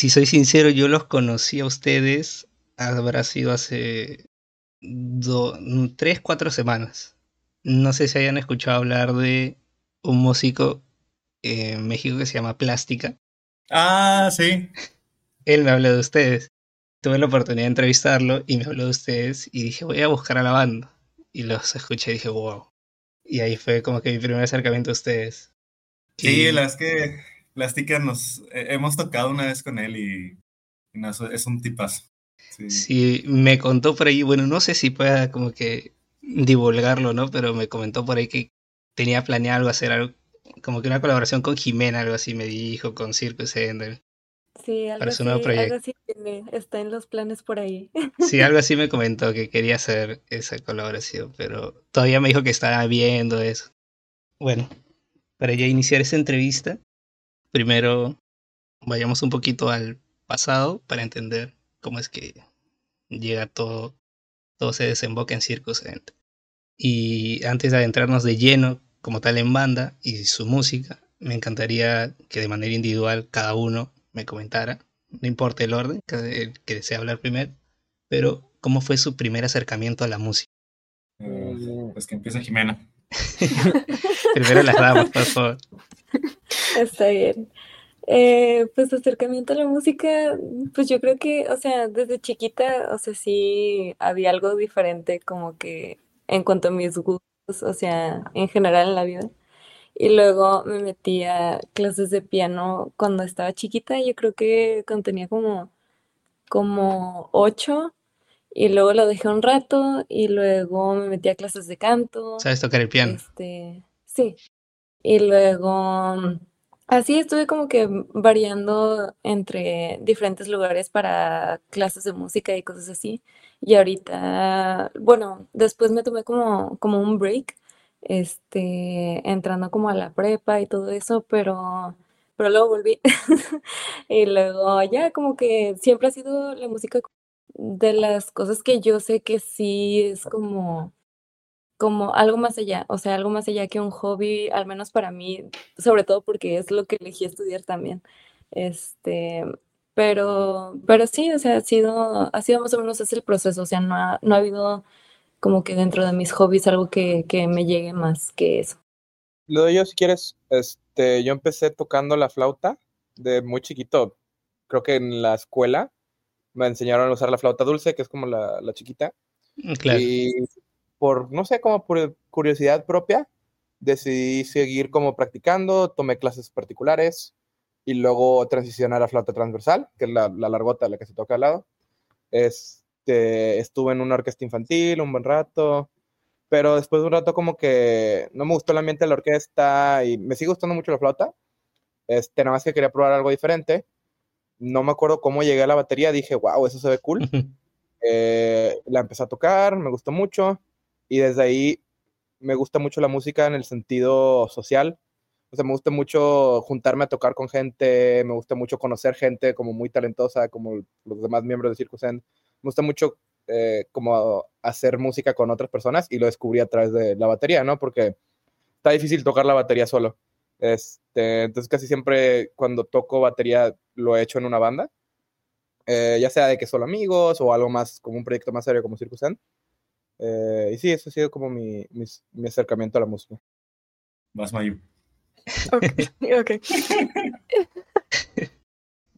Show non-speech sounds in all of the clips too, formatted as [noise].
si soy sincero, yo los conocí a ustedes, habrá sido hace tres, cuatro semanas. No sé si hayan escuchado hablar de un músico en México que se llama Plástica. Ah, sí. Él me habló de ustedes. Tuve la oportunidad de entrevistarlo y me habló de ustedes y dije, voy a buscar a la banda. Y los escuché y dije, wow. Y ahí fue como que mi primer acercamiento a ustedes. Sí, la es que Plástica nos eh, hemos tocado una vez con él y, es un tipazo. Sí. me contó por ahí, bueno, no sé si pueda como que divulgarlo, ¿no? Pero me comentó por ahí que tenía planeado algo, hacer algo, como que una colaboración con Jimena, algo así me dijo, con Circus Ender. Sí, algo así, algo así está en los planes por ahí. [laughs] Sí, algo así me comentó que quería hacer esa colaboración, pero todavía me dijo que estaba viendo eso. Bueno, para ya iniciar esta entrevista, primero vayamos un poquito al pasado para entender cómo es que llega todo, todo se desemboca en Circus. Y antes de adentrarnos de lleno como tal en banda y su música, me encantaría que de manera individual cada uno me comentara, no importa el orden, que, que desea hablar primero, pero cómo fue su primer acercamiento a la música. Uh, pues que empieza Jimena. [laughs] primero las damas, por favor. [laughs] Está bien. Eh, pues acercamiento a la música, pues yo creo que, o sea, desde chiquita, o sea, sí había algo diferente como que en cuanto a mis gustos, o sea, en general en la vida. Y luego me metí a clases de piano cuando estaba chiquita, yo creo que cuando tenía como, como ocho, y luego lo dejé un rato, y luego me metí a clases de canto. ¿Sabes tocar el piano? Este, sí. Y luego, así estuve como que variando entre diferentes lugares para clases de música y cosas así. Y ahorita, bueno, después me tomé como, como un break este, entrando como a la prepa y todo eso, pero, pero luego volví. [laughs] y luego ya como que siempre ha sido la música de las cosas que yo sé que sí es como, como algo más allá, o sea, algo más allá que un hobby, al menos para mí, sobre todo porque es lo que elegí estudiar también. Este, pero, pero sí, o sea, ha sido, ha sido más o menos ese el proceso, o sea, no ha, no ha habido como que dentro de mis hobbies algo que, que me llegue más que eso. Lo doy yo si quieres, este, yo empecé tocando la flauta de muy chiquito. Creo que en la escuela me enseñaron a usar la flauta dulce, que es como la, la chiquita. Mm, claro. Y por, no sé, como por curiosidad propia, decidí seguir como practicando, tomé clases particulares y luego transicioné a la flauta transversal, que es la, la largota, la que se toca al lado. Es, este, estuve en una orquesta infantil un buen rato, pero después de un rato como que no me gustó el ambiente de la orquesta y me sigue gustando mucho la flauta. Este, nada más que quería probar algo diferente. No me acuerdo cómo llegué a la batería, dije, wow, eso se ve cool. Eh, la empecé a tocar, me gustó mucho y desde ahí me gusta mucho la música en el sentido social. O sea, me gusta mucho juntarme a tocar con gente, me gusta mucho conocer gente como muy talentosa, como los demás miembros de Circus End me gusta mucho eh, como hacer música con otras personas y lo descubrí a través de la batería, ¿no? Porque está difícil tocar la batería solo. Este, entonces casi siempre cuando toco batería lo he hecho en una banda, eh, ya sea de que solo amigos o algo más como un proyecto más serio como Circus eh, y sí, eso ha sido como mi, mi, acercamiento a la música. Más Mayu. [laughs] Ok, ok. [laughs]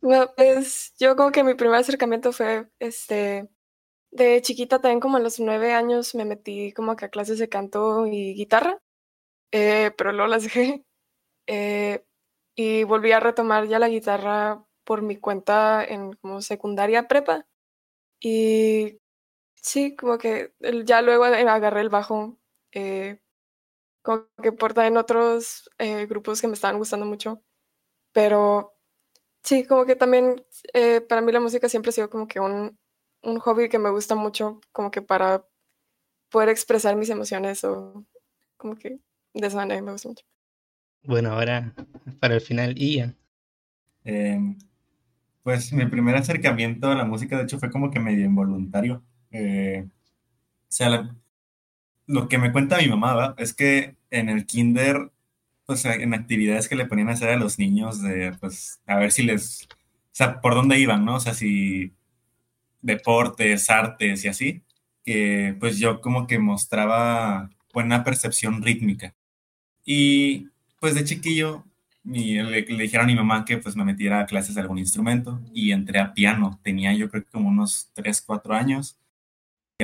Bueno, pues yo como que mi primer acercamiento fue, este, de chiquita también como a los nueve años me metí como que a clases de canto y guitarra, eh, pero luego las dejé. [laughs] Eh, y volví a retomar ya la guitarra por mi cuenta en como secundaria prepa. Y sí, como que ya luego agarré el bajo, eh, como que por en otros grupos que me estaban gustando mucho. Pero Sí, como que también eh, para mí la música siempre ha sido como que un, un hobby que me gusta mucho, como que para poder expresar mis emociones o como que de esa manera me gusta mucho. Bueno, ahora para el final, Ian. Em, pues mi primer acercamiento a la música, de hecho, fue como que medio involuntario. Eh, o sea, lo que me cuenta mi mamá es que en el kinder pues en actividades que le ponían a hacer a los niños de, pues, a ver si les sea, por dónde iban, ¿no? O sea, si deportes, artes y así, que pues yo como que mostraba buena percepción rítmica. Y pues de chiquillo le, le, dijeron a mi mamá que pues me metiera a clases de algún instrumento y entré a piano. Tenía yo creo que como unos 3, 4 años.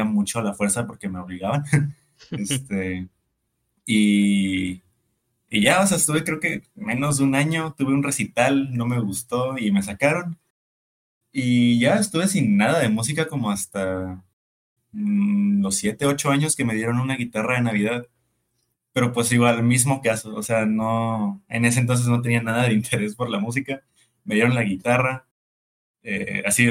Mucho a la fuerza porque me obligaban. [laughs] este, y, y ya, o sea, estuve creo que menos de un año, tuve un recital, no me gustó y me sacaron. Y ya estuve sin nada de música como hasta mm, los 7, 8 años que me dieron una guitarra de Navidad. Pero pues igual, mismo caso, o sea, no, en ese entonces no tenía nada de [laughs] interés por la música. Me dieron la guitarra, eh, así,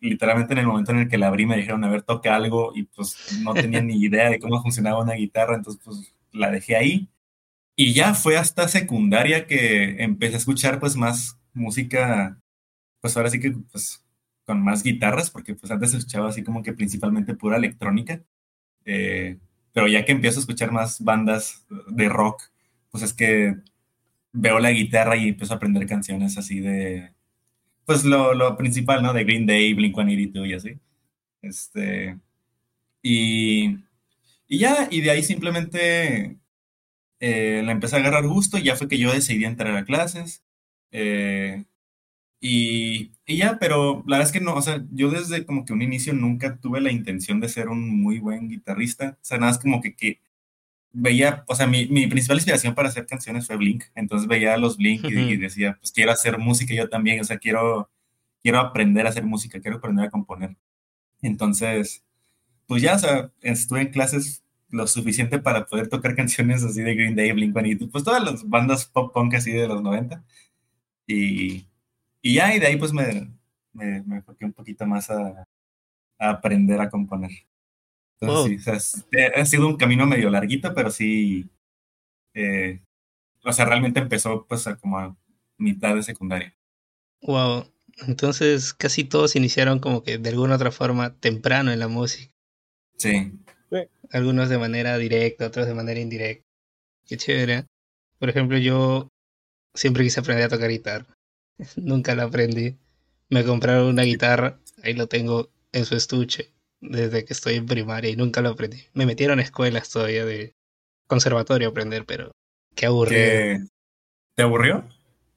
literalmente en el momento en el que la abrí me dijeron, a ver, toca algo y pues no tenía ni idea de cómo funcionaba una guitarra, entonces pues la dejé ahí. Y ya fue hasta secundaria que empecé a escuchar pues más música, pues ahora sí que pues con más guitarras, porque pues antes escuchaba así como que principalmente pura electrónica. Eh, pero ya que empiezo a escuchar más bandas de rock, pues es que veo la guitarra y empiezo a aprender canciones así de, pues lo, lo principal, ¿no? De Green Day, Blink-182 y así. Este, y, y ya, y de ahí simplemente eh, la empecé a agarrar gusto y ya fue que yo decidí entrar a clases. Eh, y, y, ya, pero la verdad es que no, o sea, yo desde como que un inicio nunca tuve la intención de ser un muy buen guitarrista. O sea, nada es como que, que veía, o sea, mi, mi, principal inspiración para hacer canciones fue Blink. Entonces veía a los Blink y, y, decía, pues quiero hacer música yo también, o sea, quiero, quiero aprender a hacer música, quiero aprender a componer. Entonces, pues ya, o sea, estuve en clases lo suficiente para poder tocar [laughs] canciones así de Green Day, Blink-182, pues todas las bandas pop punk así de los 90. Y, y ya, y de ahí pues me, me, me enfoqué un poquito más a, a aprender a componer. Entonces, oh. sí, o sea, ha sido un camino medio larguito, pero sí, eh, o sea, realmente empezó pues a como a mitad de secundaria. Wow, entonces casi todos iniciaron como que de alguna otra forma temprano en la música. Sí. sí. Algunos de manera directa, otros de manera indirecta. Qué chévere. Por ejemplo, yo siempre quise aprender a tocar guitarra. [laughs] Nunca la aprendí. Me compraron una guitarra, ahí lo tengo en su estuche desde que estoy en primaria y nunca lo aprendí. Me metieron a escuelas todavía de conservatorio a aprender, pero qué aburrido. ¿Qué? ¿Te aburrió?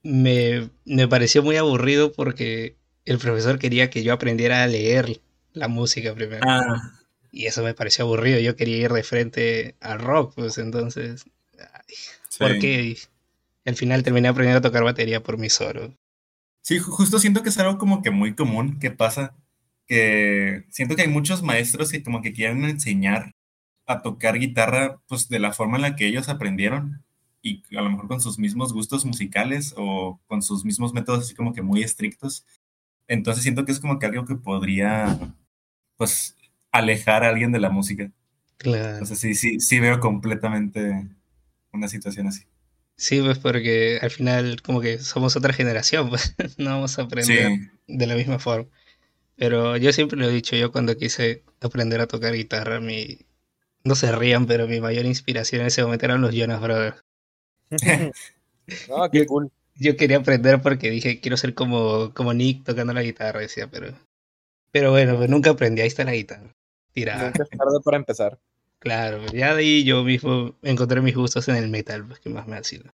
Me, me pareció muy aburrido porque el profesor quería que yo aprendiera a leer la música primero. Ah. Y eso me pareció aburrido. Yo quería ir de frente al rock, pues entonces. Ay, sí. ¿Por qué? Al final terminé aprendiendo a tocar batería por mí solo. Sí, justo siento que es algo como que muy común que pasa que siento que hay muchos maestros que como que quieren enseñar a tocar guitarra pues de la forma en la que ellos aprendieron y a lo mejor con sus mismos gustos musicales o con sus mismos métodos así como que muy estrictos. Entonces siento que es como que algo que podría pues alejar a alguien de la música. Claro. Entonces sí, sí, sí veo completamente una situación así. Sí, pues porque al final como que somos otra generación, [laughs] pues no vamos a aprender sí. de la misma forma. Pero yo siempre lo he dicho, yo cuando quise aprender a tocar guitarra, mi... no se rían, pero mi mayor inspiración en ese momento eran los Jonas Brothers. [laughs] no, qué cool. Yo quería aprender porque dije, quiero ser como, como Nick tocando la guitarra, decía, pero... Pero bueno, pues nunca aprendí, ahí está la guitarra. Tirada. Nunca es tarde para empezar. [laughs] Claro, ya de ahí yo mismo encontré mis gustos en el metal, pues que más me ha sido.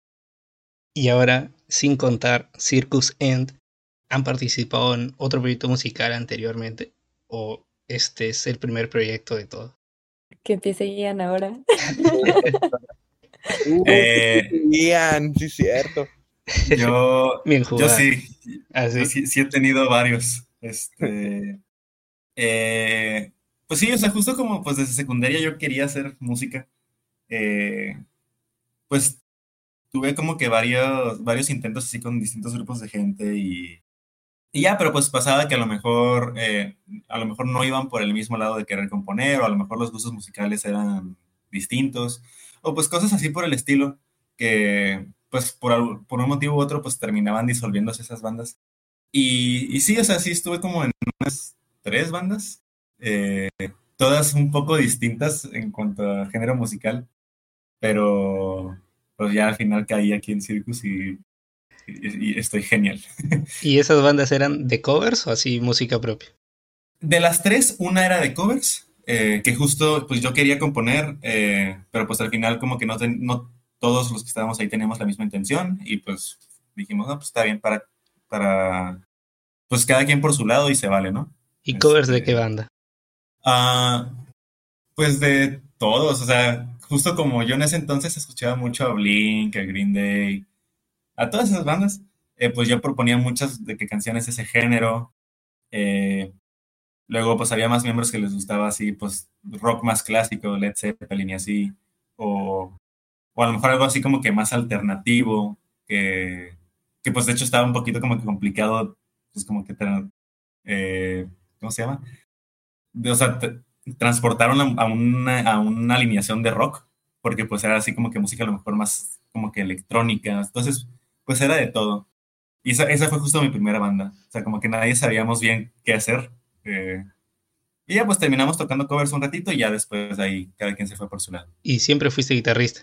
Y ahora, sin contar Circus End, ¿Han participado en otro proyecto musical anteriormente? ¿O este es el primer proyecto de todo? Que empiece Ian ahora. [laughs] uh, eh, Ian, sí, cierto. Yo, [laughs] Bien yo sí, ¿Ah, yo sí, sí he tenido varios. Este, eh, pues sí, o sea, justo como pues desde secundaria yo quería hacer música. Eh, pues tuve como que varios, varios intentos así con distintos grupos de gente y y ya, pero pues pasaba que a lo mejor, eh, a lo mejor no iban por el mismo lado de querer componer, o a lo mejor los gustos musicales eran distintos, o pues cosas así por el estilo, que pues por, por un motivo u otro pues terminaban disolviéndose esas bandas. Y, y sí, o sea, sí estuve como en unas tres bandas, eh, todas un poco distintas en cuanto a género musical, pero pues ya al final caí aquí en Circus y y, y estoy genial. [laughs] ¿Y esas bandas eran de covers o así música propia? De las tres, una era de covers, eh, que justo pues yo quería componer, eh, pero pues al final como que no, ten- no todos los que estábamos ahí teníamos la misma intención y pues dijimos, no, pues está bien para, para, pues cada quien por su lado y se vale, ¿no? ¿Y covers de Este- qué banda? Ah, pues de todos, o sea, justo como yo en ese entonces escuchaba mucho a Blink, a Green Day, a todas esas bandas, eh, pues yo proponía muchas de que canciones de ese género. eh, luego, pues había más miembros que les gustaba así, pues rock más clásico, Led Zeppelin y así, o, o a lo mejor algo así como que más alternativo, que, que pues de hecho estaba un poquito como que complicado, pues como que, eh, ¿cómo se llama? o sea, transportaron a una, a una alineación de rock, porque pues era así como que música a lo mejor más como que electrónica, entonces pues era de todo. Y esa, esa fue justo mi primera banda, o sea, como que nadie sabíamos bien qué hacer. eh, y ya pues terminamos tocando covers un ratito y ya después de ahí cada quien se fue por su lado. ¿Y siempre fuiste guitarrista?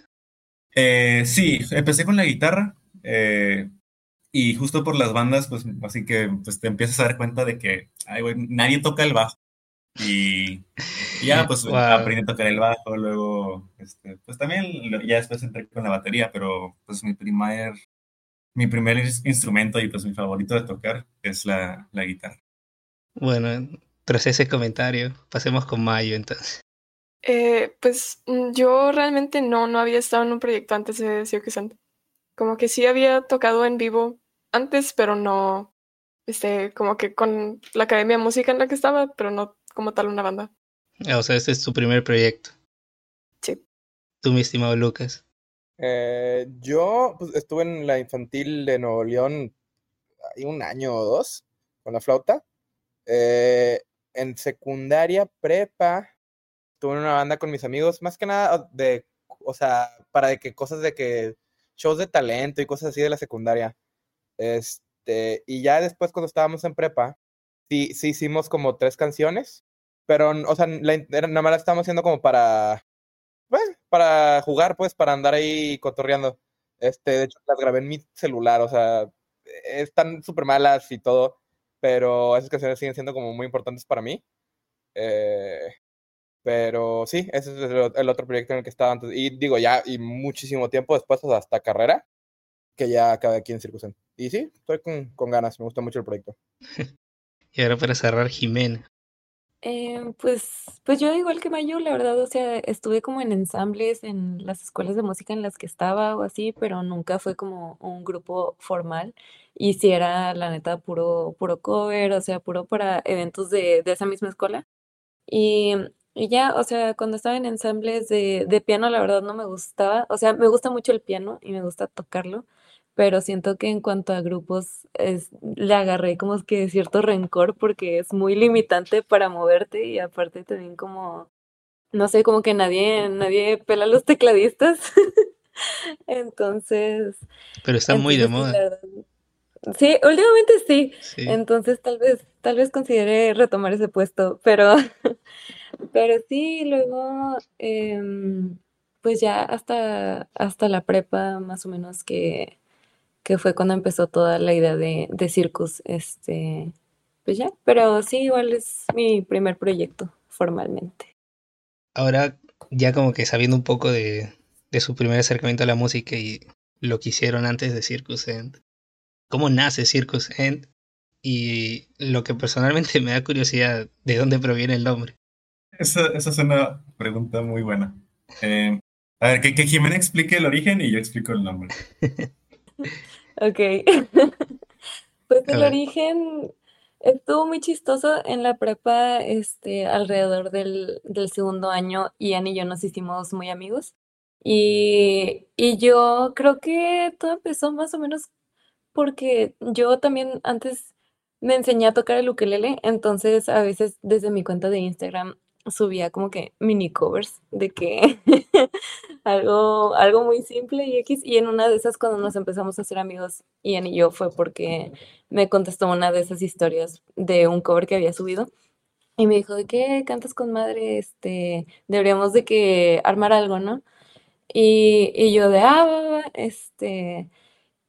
Eh, sí, empecé con la guitarra eh, y justo por las bandas, pues así que pues te empiezas a dar cuenta de que, ay, güey, nadie toca el bajo. Y, y ya, pues [laughs] Wow. aprendí a tocar el bajo, luego, este, pues también ya después entré con la batería, pero pues mi primer, mi primer ins- instrumento y pues mi favorito de tocar es la, la guitarra. Bueno, tras ese comentario, pasemos con Mayo entonces. Eh, pues mm, yo realmente no, no había estado en un proyecto antes de Circus Sound. Como que sí había tocado en vivo antes, pero no, este, como que con la academia de música en la que estaba, pero no como tal una banda. Ah, O sea, este es tu primer proyecto. Sí. Tú, mi estimado Lucas. Eh, yo pues, estuve en la infantil de Nuevo León hay un año o dos con la flauta. Eh, en secundaria, prepa, estuve en una banda con mis amigos, más que nada de, o sea, para de que cosas de que shows de talento y cosas así de la secundaria. Este, y ya después cuando estábamos en prepa, sí, sí hicimos como tres canciones, pero, o sea, la, nada más la estábamos haciendo como para, pues, para jugar, pues, para andar ahí cotorreando. Este, de hecho, las grabé en mi celular, o sea, están súper malas y todo, pero esas canciones siguen siendo como muy importantes para mí. Eh, pero sí, ese es el, otro proyecto en el que estaba antes. Y digo, ya, y muchísimo tiempo después, o sea, hasta carrera, que ya acabé aquí en Circusen. Y sí, estoy con, con ganas, me gusta mucho el proyecto. [laughs] Y ahora para cerrar, Jimena. Eh, pues, pues yo igual que Mayo, la verdad, o sea, estuve como en ensambles en las escuelas de música en las que estaba o así, pero nunca fue como un grupo formal. Y si era, la neta, puro, puro cover, o sea, puro para eventos de, de esa misma escuela. Y, y ya, o sea, cuando estaba en ensambles de, de piano, la verdad no me gustaba. O sea, me gusta mucho el piano y me gusta tocarlo, pero siento que en cuanto a grupos es, le agarré como que cierto rencor porque es muy limitante para moverte y aparte también como, no sé, como que nadie, nadie pela a los tecladistas. [laughs] Entonces, Pero está muy de moda. verdad. Sí, últimamente sí. Sí. Entonces tal vez, tal vez considere retomar ese puesto, pero, [laughs] pero sí, luego, em, pues ya hasta, hasta la prepa, más o menos que, que fue cuando empezó toda la idea de, de Circus, este, pues ya, pero sí, igual es mi primer proyecto formalmente. Ahora, ya como que sabiendo un poco de, de su primer acercamiento a la música y lo que hicieron antes de Circus End, ¿cómo nace Circus End? Y lo que personalmente [laughs] me da curiosidad, ¿de dónde proviene el nombre? Esa, esa es una pregunta muy buena. Eh, a ver, que, que Jimena explique el origen y yo explico el nombre. [laughs] Ok. [laughs] Pues el origen estuvo muy chistoso en la prepa, este, alrededor del, del segundo año, Ian y yo nos hicimos muy amigos. Y, y yo creo que todo empezó más o menos porque yo también antes me enseñé a tocar el ukelele, entonces a veces desde mi cuenta de Instagram subía como que mini covers de que [laughs] algo, algo muy simple y X, y en una de esas cuando nos empezamos a hacer amigos, Ian y yo, fue porque me contestó una de esas historias de un cover que había subido. Y me dijo, ¿de qué cantas con madre? Este, deberíamos de que armar algo, ¿no? Y, y yo de, ah, va, va, va", este,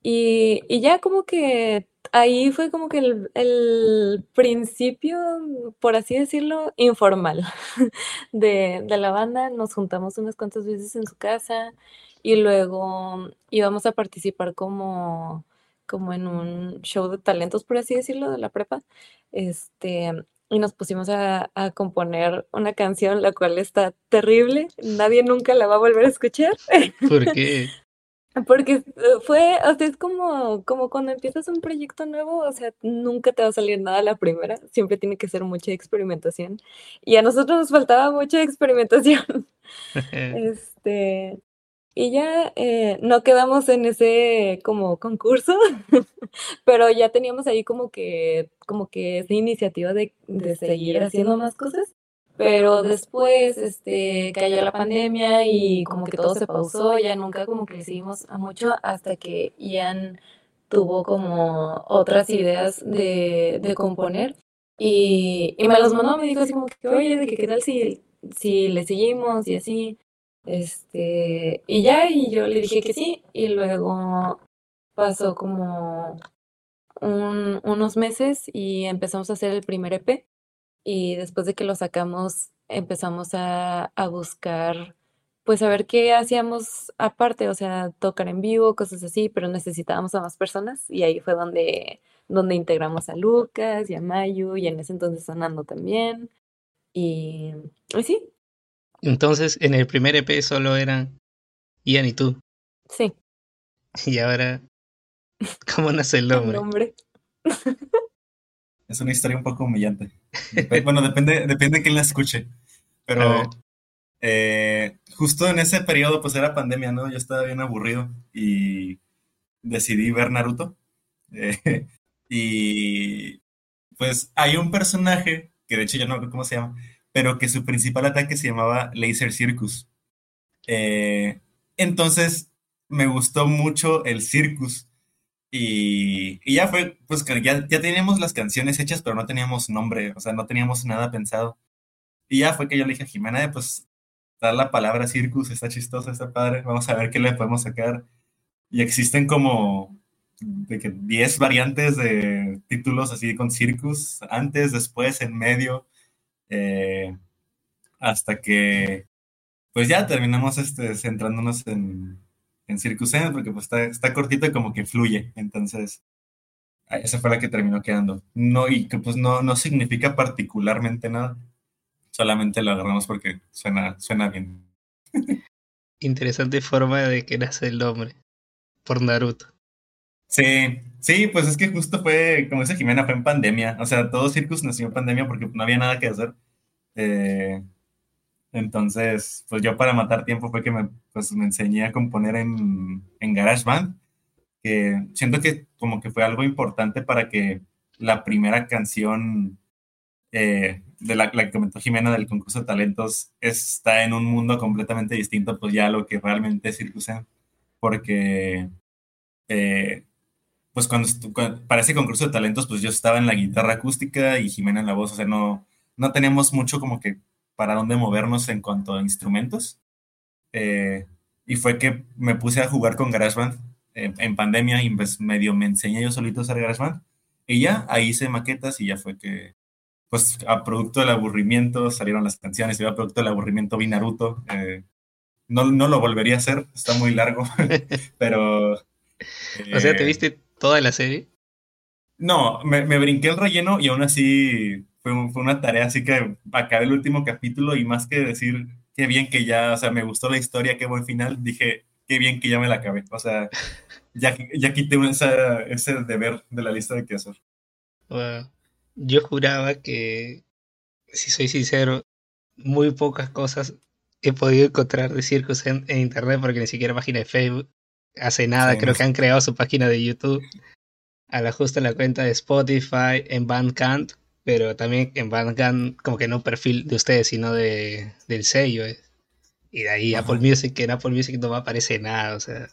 Y, y ya como que ahí fue como que el, el principio, por así decirlo, informal [laughs] de, de la banda. Nos juntamos unas cuantas veces en su casa y luego íbamos a participar como, como en un show de talentos, por así decirlo, de la prepa. Este, y nos pusimos a, a componer una canción, la cual está terrible. Nadie nunca la va a volver a escuchar. ¿Por qué? Porque eh, fue, o sea, es como, como cuando empiezas un proyecto nuevo, o sea, nunca te va a salir nada a la primera, siempre tiene que ser mucha experimentación. Y a nosotros nos faltaba mucha experimentación. [laughs] [laughs] Este, y ya eh, no quedamos en ese como concurso, [laughs] pero ya teníamos ahí como que, como que esa iniciativa de, de seguir haciendo más cosas. Pero después, este, cayó la pandemia y como que todo se pausó, ya nunca como que seguimos a mucho hasta que Ian tuvo como otras ideas de, de componer. Y, y me los mandó, me dijo así como que, oye, de que qué tal si, si le seguimos y así, este, y ya, y yo le dije que sí, y luego pasó como un, unos meses y empezamos a hacer el primer EP y después de que lo sacamos empezamos a, a buscar, pues a ver qué hacíamos aparte, o sea, tocar en vivo, cosas así, pero necesitábamos a más personas y ahí fue donde, donde integramos a Lucas y a Mayu y en ese entonces sonando también. Y, y sí, Entonces, en el primer EP solo eran Ian y tú. sí, [laughs] Y ahora, ¿cómo nace el el nombre? [laughs] Es una historia un poco humillante. Dep- bueno, depende, depende de quién la escuche. Pero eh, justo en ese periodo, pues era pandemia, ¿no? Yo estaba bien aburrido y decidí ver Naruto. [laughs] Eh, y pues hay un personaje, que de hecho yo no recuerdo cómo se llama, pero que su principal ataque se llamaba Laser Circus. Eh, entonces me gustó mucho el Circus. Y, ya fue, pues ya, ya teníamos las canciones hechas, pero no teníamos nombre, o sea, no teníamos nada pensado. Y ya fue que yo le dije a Jimena, "Eh, pues dar la palabra circus, está chistosa, está padre, vamos a ver qué le podemos sacar. Y existen como de que 10 variantes de títulos así con circus, antes, después, en medio, eh, hasta que pues ya terminamos este, centrándonos en, en Circus porque pues está, está cortito y como que fluye, entonces esa fue la que terminó quedando. No, y que pues no, no significa particularmente nada, solamente lo agarramos porque suena, suena bien. [laughs] Interesante forma de que nace el nombre. Por Naruto. Sí, sí, pues es que justo fue, como dice Jimena, fue en pandemia. O sea, todo Circus nació en pandemia porque no había nada que hacer. Eh, entonces, pues yo para matar tiempo fue que me, pues, me enseñé a componer en, en GarageBand, que siento que como que fue algo importante para que la primera canción eh, de la, la que comentó Jimena del concurso de talentos está en un mundo completamente distinto, pues ya a lo que realmente es porque eh, pues cuando, estu- cua- para ese concurso de talentos, pues yo estaba en la guitarra acústica y Jimena en la voz, o sea, no, no teníamos mucho como que para dónde movernos en cuanto a instrumentos. Eh, y fue que me puse a jugar con GarageBand eh, en pandemia y pues medio me enseñé yo solito a usar GarageBand. Y ya, ahí hice maquetas y ya fue que, pues a producto del aburrimiento salieron las canciones y a producto del aburrimiento vi Naruto. eh, no, no lo volvería a hacer, está muy largo, [laughs] pero... [laughs] O sea, ¿te eh, viste toda la serie? no, me, me brinqué el relleno y aún así fue, un- fue una tarea, así que acabé el último capítulo y más que decir qué bien que ya, o sea, me gustó la historia, qué buen final, dije qué bien que ya me la acabé. O sea, ya, ya quité un- esa- ese deber de la lista de qué hacer. Wow. Yo juraba que, si soy sincero, muy pocas cosas he podido encontrar de Circus en, en internet porque ni siquiera página de Facebook. Hace nada, Sí, creo no que han creado su página de YouTube. A la justa en la cuenta de Spotify, en Bandcamp, pero también en Bandcamp como que no perfil de ustedes, sino de, del sello. eh. Y de ahí Ajá. Apple Music, que en Apple Music no me aparece nada, o sea,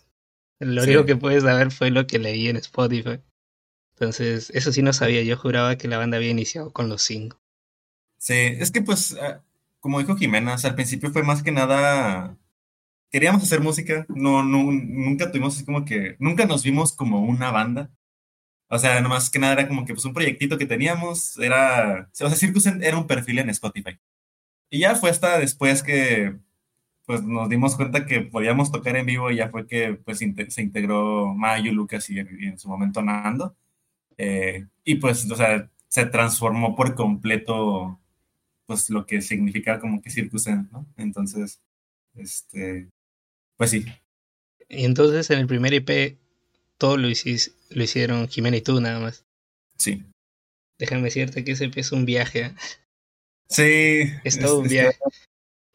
lo Sí. único que puedes saber fue lo que leí en Spotify. Entonces, eso sí no sabía, yo juraba que la banda había iniciado con los cinco. Sí, es que pues, ah, como dijo Jimena, o sea, al principio fue más que nada queríamos hacer música, no, no, nunca tuvimos así como que, nunca nos vimos como una banda. O sea, nomás que nada era como que pues un proyectito que teníamos, era, o sea, Circus era un perfil en Spotify. Y ya fue hasta después que pues nos dimos cuenta que podíamos tocar en vivo y ya fue que pues se integró Mayu, Lucas y, en su momento Nando. Eh, y pues, o sea, se transformó por completo pues lo que significa como que Circus ¿no? Entonces, este, pues sí. Y entonces en el primer EP todo lo, lo hicieron Jimena y tú nada más. Sí. Déjame decirte que ese es un viaje. ¿eh? Sí. Es todo un viaje.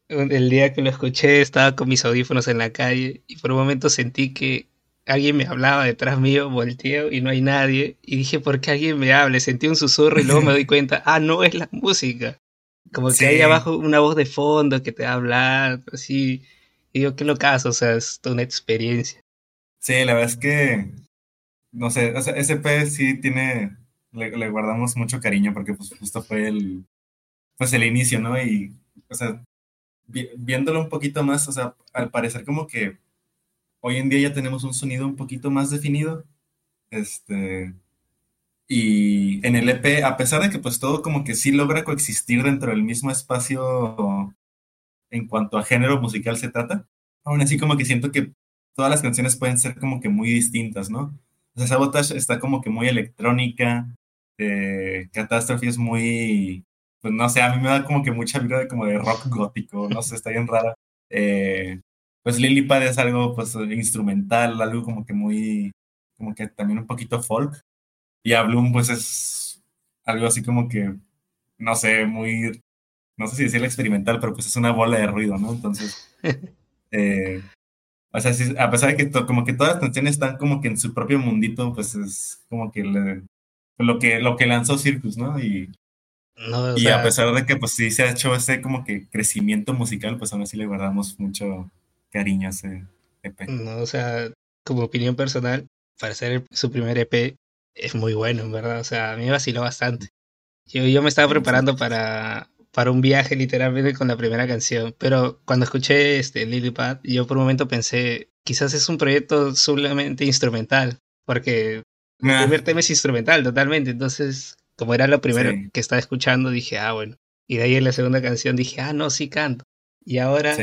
El día que lo escuché estaba con mis audífonos en la calle y por un momento sentí que alguien me hablaba detrás mío, volteo y no hay nadie. Y dije, ¿por qué alguien me hable? Sentí un susurro y luego me doy [laughs] cuenta, ah, no es la música. Como que hay abajo una voz de fondo que te va a hablar, así. Y digo, qué locazo, o sea, es toda una experiencia. Sí, la verdad es que, no sé, o sea, ese sí tiene, le, guardamos mucho cariño porque pues justo fue el, pues el inicio, ¿no? Y, o sea, viéndolo un poquito más, o sea, al parecer como que hoy en día ya tenemos un sonido un poquito más definido, este, y en el EP, a pesar de que pues todo como que sí logra coexistir dentro del mismo espacio en cuanto a género musical se trata, aún así como que siento que todas las canciones pueden ser como que muy distintas, ¿no? O sea, Sabotage está como que muy electrónica, eh, Catastrophe es muy, pues no sé, a mí me da como que mucha vida de como de rock gótico, no sé, está bien rara. Eh, pues Lilipad es algo pues instrumental, algo como que muy, como que también un poquito folk. Y a Bloom pues es algo así como que, no sé, muy, no sé si decirlo experimental, pero pues es una bola de ruido, ¿no? Entonces, [laughs] eh, o sea, a pesar de que como que todas las canciones están como que en su propio mundito, pues es como que lo que lo que lanzó Circus, ¿no? Y, y a pesar de que pues sí se ha hecho ese como que crecimiento musical, pues aún así le guardamos mucho cariño a ese EP. No, o sea, como opinión personal, para ser su primer EP es muy bueno, en verdad. O sea, a mí me vaciló bastante. Yo, yo me estaba preparando para, para un viaje literalmente con la primera canción, pero cuando escuché este Lilipad, yo por un momento pensé, quizás es un proyecto solamente instrumental, porque el ah. primer tema es instrumental totalmente, entonces como era lo primero que estaba escuchando, dije, ah, bueno. Y de ahí en la segunda canción dije, ah, no, sí canto. Y ahora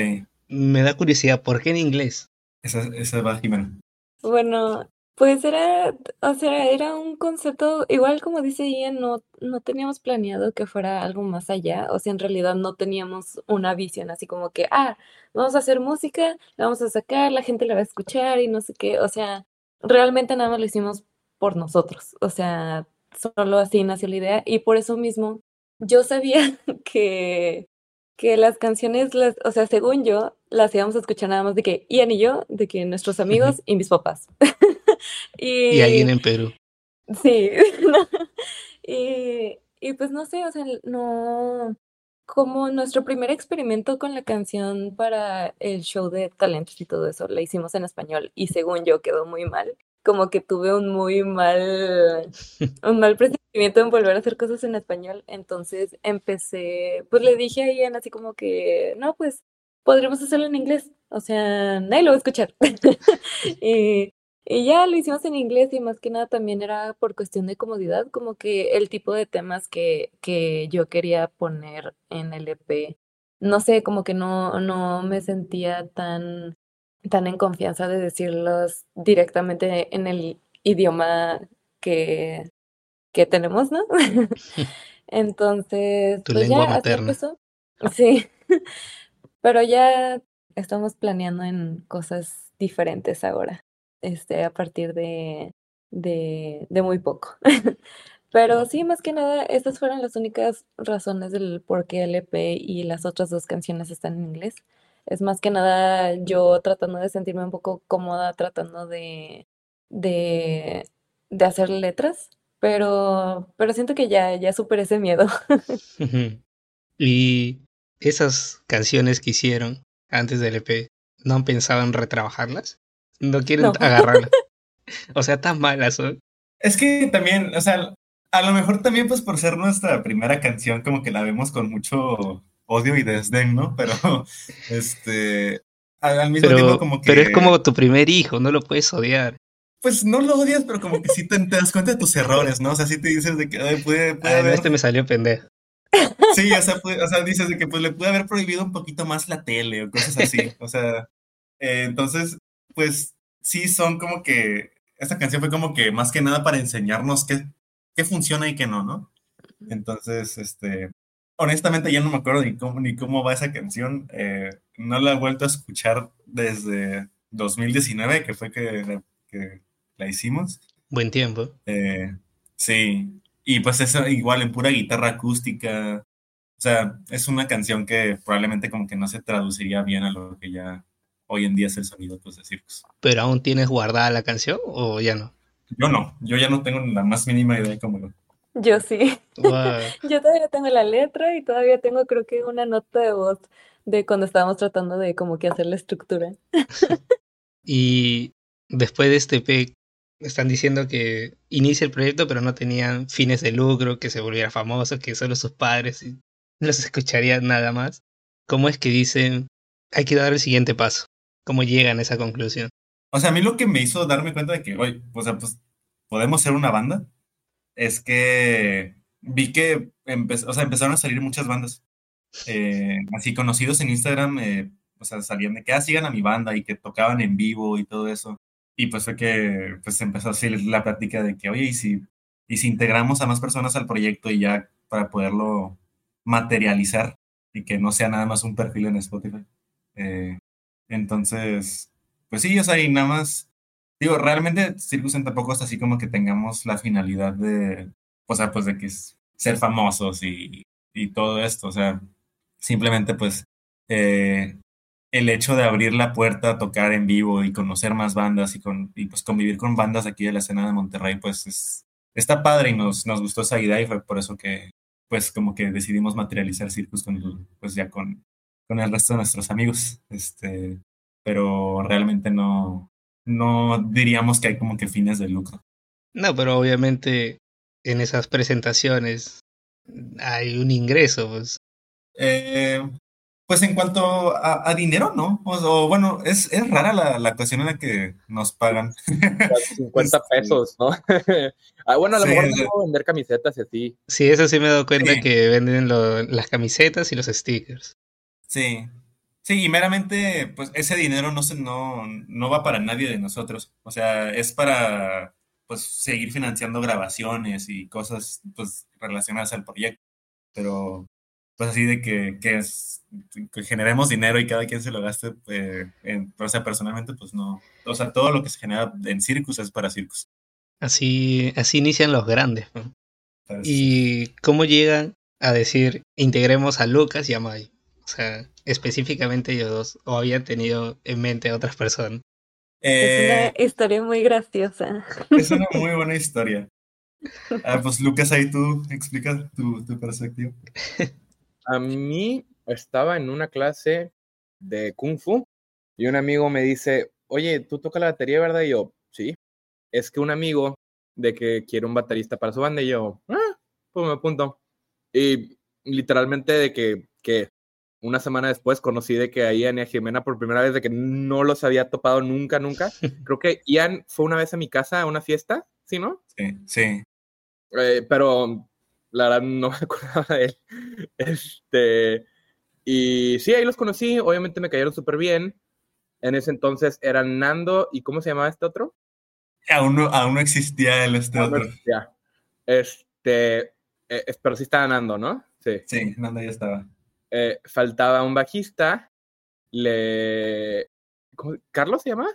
me da curiosidad, ¿por qué en inglés? Esa, esa va, Jimena. Bueno, pues era, o sea, era un concepto, igual como dice Ian, no, no teníamos planeado que fuera algo más allá, o sea, en realidad no teníamos una visión así como que, ah, vamos a hacer música, la vamos a sacar, la gente la va a escuchar y no sé qué, o sea, realmente nada más lo hicimos por nosotros, o sea, solo así nació la idea y por eso mismo yo sabía [laughs] que, que las canciones, las, o sea, según yo, las íbamos a escuchar nada más de que Ian y yo, de que nuestros amigos y mis papás. [laughs] y, alguien en Perú. Sí. [laughs] y, y pues no sé, o sea, no. Como nuestro primer experimento con la canción para el show de talentos y todo eso, la hicimos en español y según yo quedó muy mal. Como que tuve un muy mal, [laughs] un mal presentimiento en volver a hacer cosas en español. Entonces empecé, pues le dije a Ian así como que, no, pues podríamos hacerlo en inglés. O sea, nadie lo va a escuchar. y, y ya lo hicimos en inglés y más que nada también era por cuestión de comodidad, como que el tipo de temas que, que yo quería poner en el EP, no sé, como que no, no me sentía tan, tan en confianza de decirlos directamente en el idioma que, que tenemos, ¿no? [laughs] [laughs] Entonces, tu pues lengua materna. Sí, [laughs] pero ya estamos planeando en cosas diferentes ahora este, a partir de, de, de muy poco. [laughs] Pero sí, más que nada, estas fueron las únicas razones del por qué el EP y las otras dos canciones están en inglés. Es más que nada yo tratando de sentirme un poco cómoda, tratando de, de, de hacer letras, pero, pero siento que ya, ya superé ese miedo. [laughs] y esas canciones que hicieron antes del EP, ¿no han pensado en retrabajarlas? No quieren agarrarla. [laughs] O sea, tan malas son. Es que también, o sea, a lo mejor también pues por ser nuestra primera canción como que la vemos con mucho odio y desdén, ¿no? Pero, [laughs] este, al, mismo Pero, tiempo como que... pero es como tu primer hijo, no lo puedes odiar. Pues no lo odias, pero como que sí te, te das cuenta de tus errores, ¿no? O sea, sí te dices de que ay, puede, puede Ah, no, haber... este me salió pendejo. Sí, o sea, puede- o sea, dices de que pues le pude haber prohibido un poquito más la tele o cosas así. [laughs] O sea, eh, entonces, pues sí son como que... Esta canción fue como que más que nada para enseñarnos qué, qué funciona y qué no, ¿no? Entonces, este... Honestamente ya no me acuerdo ni cómo, ni cómo va esa canción. eh, no la he vuelto a escuchar desde 2019, que fue que la, que la hicimos. Buen tiempo. Eh, sí, y pues eso igual en pura guitarra acústica. O sea, es una canción que probablemente como que no se traduciría bien a lo que ya hoy en día es el sonido pues, de Circus. ¿Pero aún tienes guardada la canción o ya no? Yo no, yo ya no tengo la más mínima idea de cómo lo... Yo sí. [laughs] Yo todavía tengo la letra y todavía tengo creo que una nota de voz de cuando estábamos tratando de como que hacer la estructura. [laughs] Y después de este EP, están diciendo que inicia el proyecto, pero no tenían fines de lucro, que se volviera famoso, que solo sus padres los escucharían nada más. ¿Cómo es que dicen hay que dar el siguiente paso? ¿Cómo llegan a esa conclusión? O sea, a mí lo que me hizo darme cuenta de que, oye, o sea, pues podemos ser una banda, es que vi que empe- o sea, empezaron a salir muchas bandas. Eh, así conocidos en Instagram, eh, o sea, salían de que ah, sigan a mi banda y que tocaban en vivo y todo eso. Y pues fue que pues empezó a hacer la práctica de que, oye, ¿y si, y si integramos a más personas al proyecto y ya para poderlo materializar y que no sea nada más un perfil en Spotify? Eh, entonces, pues sí, o sea, nada más, digo, realmente Circus en tampoco es así como que tengamos la finalidad de, o sea, pues de que es ser famosos y, y todo esto, o sea, simplemente pues eh, el hecho de abrir la puerta tocar en vivo y conocer más bandas y, con, y pues convivir con bandas aquí de la escena de Monterrey, pues es, está padre y nos, nos gustó esa idea y fue por eso que pues como que decidimos materializar Circus pues ya con, con el resto de nuestros amigos, este, pero realmente no, no diríamos que hay como que fines de lucro. No, pero obviamente en esas presentaciones hay un ingreso, pues. Eh, pues en cuanto a, a dinero, ¿no? O, o bueno, es, es rara la, la ocasión en la que nos pagan. 50 [laughs] pesos, ¿no? [laughs] ah, bueno, a lo Sí, mejor puedo vender camisetas y así. Sí, eso sí me he dado cuenta Sí. que venden lo- las camisetas y los stickers. Sí. Sí, y meramente, pues ese dinero no se, no, no va para nadie de nosotros. O sea, es para pues seguir financiando grabaciones y cosas pues relacionadas al proyecto. Pero pues así de que, que, es- que generemos dinero y cada quien se lo gaste, eh, en- o sea, personalmente, pues no. O sea, todo lo que se genera en Circus es para Circus. Así, así inician los grandes. ¿Y cómo llegan a decir integremos a Lucas y a May? O sea, específicamente ellos dos, o habían tenido en mente a otras personas. Eh, Es una historia muy graciosa. es una muy buena [laughs] historia. Ah, pues Lucas, ahí tú explica tu, tu perspectiva. A mí estaba en una clase de Kung Fu y un amigo me dice, oye, ¿tú tocas la batería, verdad? Y yo, sí. Es que un amigo de que quiere un baterista para su banda y yo, ah, pues me apunto. Y literalmente de que, que una semana después conocí de que a Ian y a Jimena por primera vez, de que no los había topado nunca, nunca. [laughs] Creo que Ian fue una vez a mi casa a una fiesta, ¿sí, no? Sí, sí. Eh, pero la verdad no [laughs] me acordaba de él. Este, y sí, ahí los conocí, obviamente me cayeron súper bien. En ese entonces eran Nando y ¿cómo se llamaba este otro? Aún no, aún no existía el este Ah, no otro. existía. Este, eh, pero sí estaba Nando, ¿no? Sí. Sí, Nanda ya estaba. Eh, faltaba un bajista. Le... ¿cómo- ¿Carlos se llama?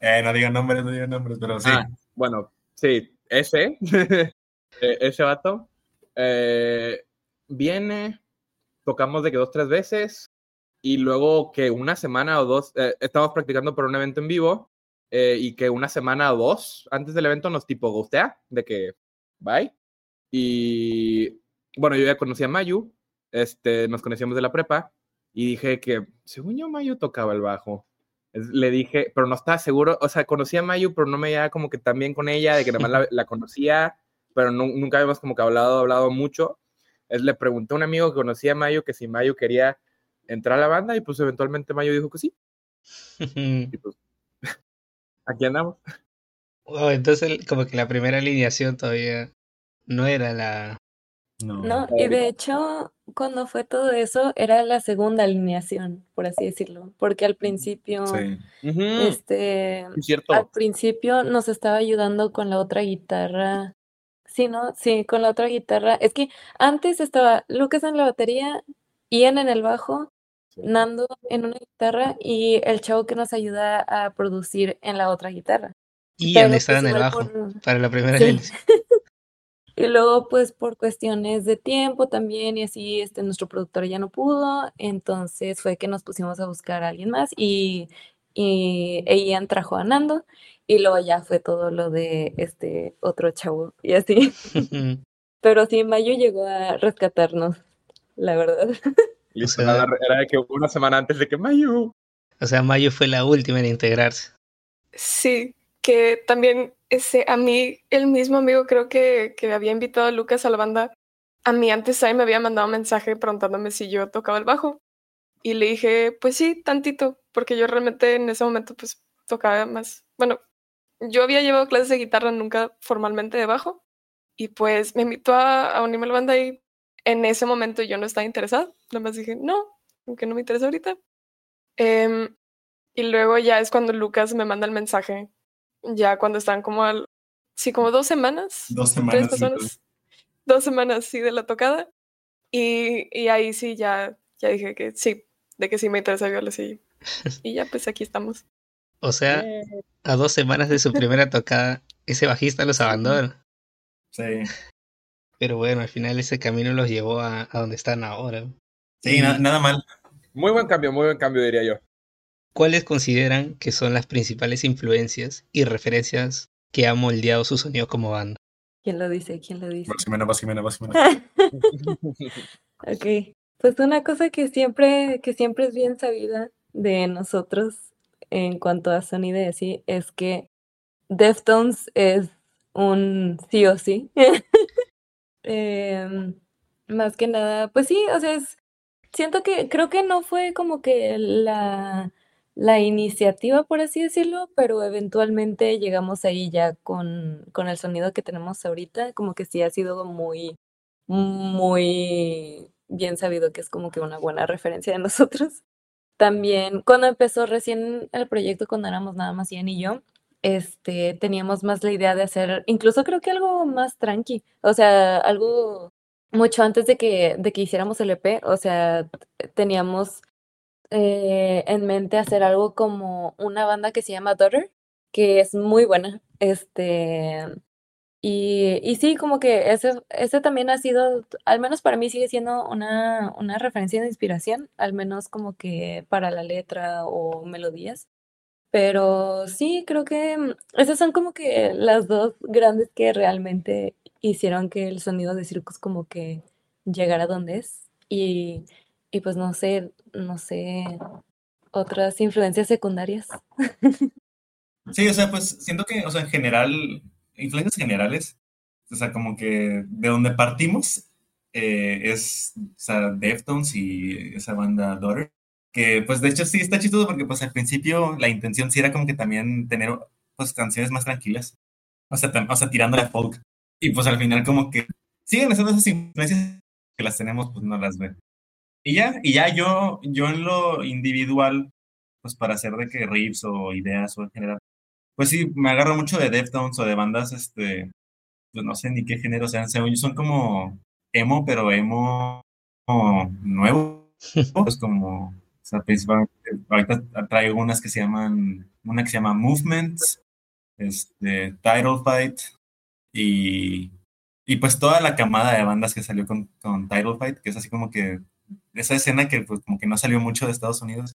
Eh, no digan nombres, no digan nombres, pero sí. Ah, bueno, sí, ese, [laughs] eh, ese vato, eh, viene, tocamos de que dos, tres veces, y luego que una semana o dos, eh, estamos practicando por un evento en vivo, eh, y que una semana o dos antes del evento nos tipo gustea, de que bye. Y bueno, yo ya conocí a Mayu, este, nos conocíamos de la prepa, y dije que, según yo, Mayu tocaba el bajo. Le dije, pero no estaba seguro, o sea, conocía a Mayu, pero no me llevaba como que tan bien con ella, de que nada más la, [laughs] la conocía, pero nu- nunca habíamos como que hablado, hablado mucho. Es, le pregunté a un amigo que conocía a Mayu que si Mayu quería entrar a la banda y pues eventualmente Mayu dijo que sí. [laughs] Y pues, [laughs] aquí andamos. Entonces, como que la primera alineación todavía no era la. No. No, y de hecho, cuando fue todo eso, era la segunda alineación, por así decirlo, porque al principio, Sí. Este, es al principio nos estaba ayudando con la otra guitarra. Sí, ¿no? Sí, con la otra guitarra. Es que antes estaba Lucas en la batería, Ian en el bajo, Sí. Nando en una guitarra y el chavo que nos ayuda a producir en la otra guitarra. Han estado pues, en el bajo por- para la primera Sí. [laughs] Y luego, pues por cuestiones de tiempo también y así, este, nuestro productor ya no pudo, entonces fue que nos pusimos a buscar a alguien más y, y Ian trajo a Nando y luego ya fue todo lo de este otro chavo y así. [laughs] Pero sí, Mayo llegó a rescatarnos, la verdad. [laughs] O sea- era de que una semana antes de que Mayu. o sea, Mayo fue la última en integrarse. Sí, que también ese, a mí, el mismo amigo creo que, que había invitado a Lucas a la banda, a mí antes ahí me había mandado un mensaje preguntándome si yo tocaba el bajo. Y le dije, pues sí, tantito, porque yo realmente en ese momento pues tocaba más. Bueno, yo había llevado clases de guitarra, nunca formalmente de bajo. Y pues me invitó a, a unirme a la banda y en ese momento yo no estaba interesada. Nada más dije, no, aunque no me interesa ahorita. Em, y luego ya es cuando Lucas me manda el mensaje, ya cuando están como al, sí, como dos semanas, Dos tres semanas. personas, dos semanas, sí, de la tocada. Y, y ahí sí, ya, ya dije que sí, de que sí me interesa Viola, [laughs] sí. Y ya, pues aquí estamos. O sea, a dos semanas de su [laughs] primera tocada, ese bajista los abandona. Sí. Pero bueno, al final ese camino los llevó a, a donde están ahora. Sí, na- nada mal. Muy buen cambio, muy buen cambio, diría yo. ¿Cuáles consideran que son las principales influencias y referencias que ha moldeado su sonido como banda? ¿Quién lo dice? ¿Quién lo dice? Jimena, vas, Jimena. Ok, pues una cosa que siempre, que siempre es bien sabida de nosotros en cuanto a sonido y así, es que Deftones es un sí o sí. [laughs] Em, más que nada, pues sí, o sea, es, siento que, creo que no fue como que la, la iniciativa, por así decirlo, pero eventualmente llegamos ahí ya con, con el sonido que tenemos ahorita, como que sí ha sido muy muy bien sabido que es como que una buena referencia de nosotros. También cuando empezó recién el proyecto, cuando éramos nada más Ian y yo, este, teníamos más la idea de hacer, incluso creo que algo más tranqui, o sea, algo mucho antes de que, de que hiciéramos el EP, o sea, teníamos eh, en mente hacer algo como una banda que se llama Daughter, que es muy buena, este, y, y sí, como que ese, ese también ha sido, al menos para mí sigue siendo una, una referencia de inspiración, al menos como que para la letra o melodías. Pero sí, creo que mm, esas son como que las dos grandes que realmente hicieron que el sonido de Circus como que llegara donde es. Y, y pues no sé, no sé, otras influencias secundarias. [laughs] Sí, o sea, pues siento que, o sea, en general, influencias generales, o sea, como que de donde partimos eh, es, o sea, Deftones y esa banda Daughter, que pues de hecho sí está chistoso porque pues al principio la intención sí era como que también tener pues canciones más tranquilas, o sea, o sea tirándole a folk, y pues al final como que siguen esas influencias que las tenemos, pues no las ven. Y ya, y ya yo, yo en lo individual, pues para hacer de que riffs o ideas o en general, pues sí, me agarro mucho de Deftones o de bandas, este, pues no sé ni qué género sean, según yo son como emo, pero emo nuevo, [laughs] pues como, o sea, principalmente, ahorita traigo unas que se llaman, una que se llama Movements, este, Title Fight, y, y pues toda la camada de bandas que salió con, con Title Fight, que es así como que, esa escena que pues como que no salió mucho de Estados Unidos,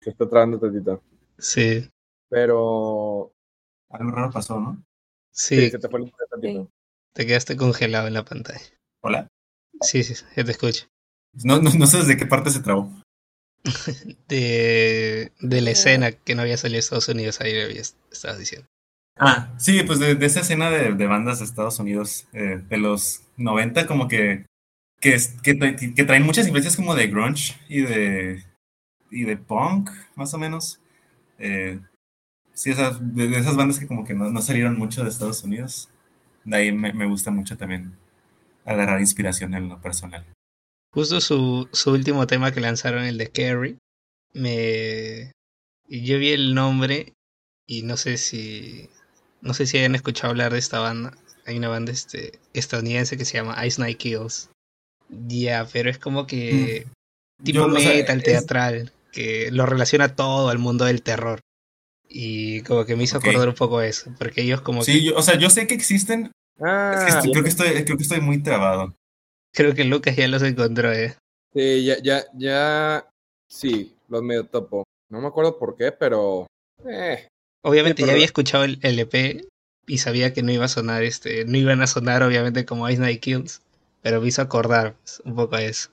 Se está trabando tantito. Sí, Pero algo raro pasó, ¿no? sí, sí, se te fue el internet tantito. Sí. te quedaste congelado en la pantalla. Hola. Sí, sí, ya te escucho. No, no, no sé desde qué parte se trabó. [laughs] De, de la escena que no había salido a Estados Unidos, ahí habías- estabas diciendo. Ah, sí, pues de, de esa escena de, de bandas de Estados Unidos eh, de los 90, como que, que, traen muchas influencias como de grunge y de, y de punk, más o menos. Eh, sí, esas, de, esas bandas que como que no, no salieron mucho de Estados Unidos. De ahí me, me gusta mucho también agarrar inspiración en lo personal. Justo su, su último tema que lanzaron, el de Carrie, me... Yo vi el nombre y no sé si... No sé si hayan escuchado hablar de esta banda. Hay una banda este, estadounidense que se llama Ice Night Kills. Ya, pero es como que... Tipo Yo, o sea, metal, es- teatral, que lo relaciona todo al mundo del terror. Y como que me hizo acordar un poco eso, porque ellos como Sí, que... yo, o sea, yo sé que existen. es que Ah, estoy- creo, que estoy, creo que estoy muy trabado. Creo que Lucas ya los encontró, eh. sí, ya, ya, ya, sí, los medio topo. No me acuerdo por qué, pero... Eh, Obviamente Sí, ya había escuchado el LP y sabía que no iba a sonar este, no iban a sonar obviamente como Ice Night Kills, pero me hizo acordar un poco a eso.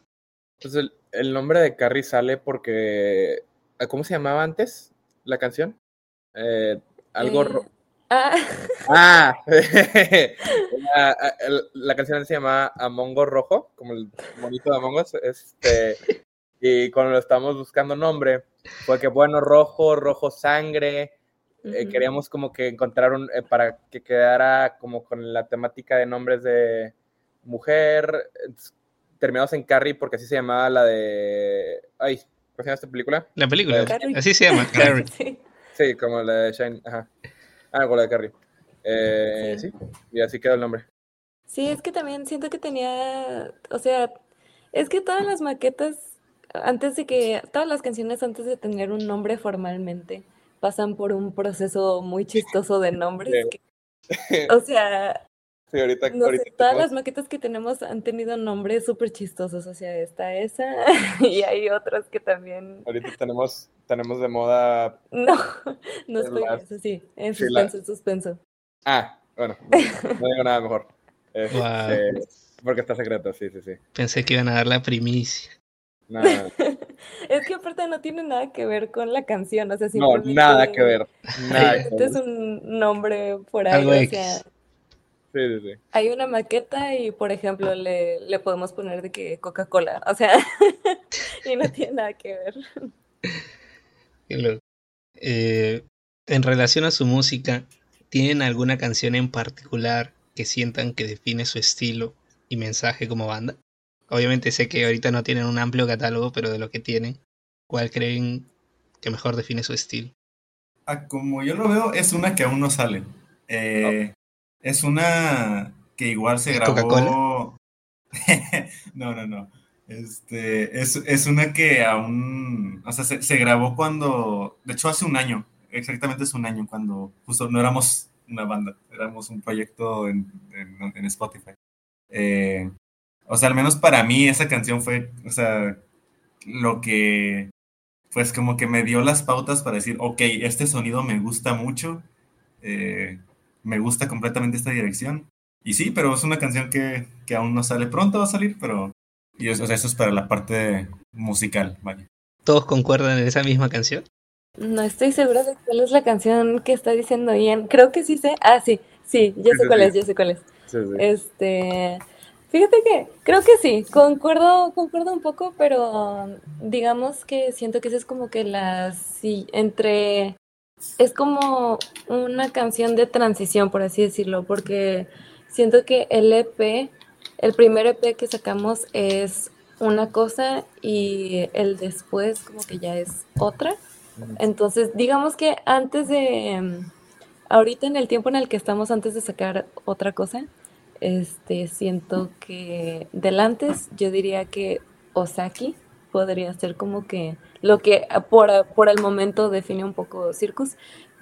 pues el, el nombre de Carrie sale porque... ¿Cómo se llamaba antes la canción? Eh, algo... Eh, ro- ah, Ah, [laughs] la, [laughs] el- la canción se llama Among Us Rojo, como el monito de Among Us. Este, y cuando lo estábamos buscando nombre, fue que bueno, rojo, rojo sangre. eh, queríamos como que encontrar un, eh, para que quedara como con la temática de nombres de mujer. Entonces, Terminamos en Carrie porque así se llamaba la de. Ay, ¿cómo se llama esta película? La película, así se llama, [laughs] Carrie. Sí. Sí, como la de Shine. Ajá. Ah, con la de Carrie. Eh, Sí. sí, y así quedó el nombre. Sí, es que también siento que tenía, o sea, es que todas las maquetas, antes de que, todas las canciones antes de tener un nombre formalmente, pasan por un proceso muy chistoso de nombres. Sí. que- o sea, Sí, ahorita, no sé, todas tenemos- las maquetas que tenemos han tenido nombres súper chistosos, o sea, está esa [laughs] y hay otras que también, ahorita tenemos, tenemos de moda. [laughs] no, no estoy Las- eso, sí, en sí, la- suspenso, en suspenso. Ah, bueno, no digo nada mejor. [laughs] Este, Wow. Porque está secreto, sí, sí, sí. Pensé que iban a dar la primicia. No, Es que aparte no tiene nada que ver con la canción, o sea, no, nada que ver. Nada que Este es un nombre por ahí, Algo o X. sea, Sí, sí, sí. hay una maqueta y, por ejemplo, le, le podemos poner de que Coca-Cola, o sea, [laughs] y no tiene nada que ver. Eh, en relación a su música, ¿tienen alguna canción en particular que sientan que define su estilo y mensaje como banda? Obviamente sé que ahorita no tienen un amplio catálogo, pero de lo que tienen, ¿cuál creen que mejor define su estilo? Ah, como yo lo veo, es una que aún no sale. Eh, Es una que igual se ¿Es grabó. Coca-Cola? [laughs] no, no, no. Este, es, es una que aún, o sea, se, se grabó cuando, de hecho hace un año, exactamente hace un año, cuando justo no éramos una banda, éramos un proyecto en, en- en Spotify. Eh, o sea, al menos para mí esa canción fue, o sea, lo que, pues como que me dio las pautas para decir, ok, este sonido me gusta mucho, eh, me gusta completamente esta dirección. Y sí, pero es una canción que, que aún no sale pronto, va a salir, pero y eso, o sea, eso es para la parte musical, vaya. ¿Todos concuerdan en esa misma canción? No estoy segura de cuál es la canción que está diciendo Ian. Creo que sí sé. Ah, sí, sí, Sí, sé cuál es, ya sé cuál es. Sí, sí. Este, fíjate que creo que sí, concuerdo, concuerdo un poco, pero digamos que siento que esa es como que la sí, entre es como una canción de transición, por así decirlo, porque siento que el EP, el primer EP que sacamos es una cosa y el después como que ya es otra. Entonces, digamos que antes de, ahorita en el tiempo en el que estamos antes de sacar otra cosa, este, siento que del antes yo diría que Osaki podría ser como que lo que por, por el momento define un poco Circus,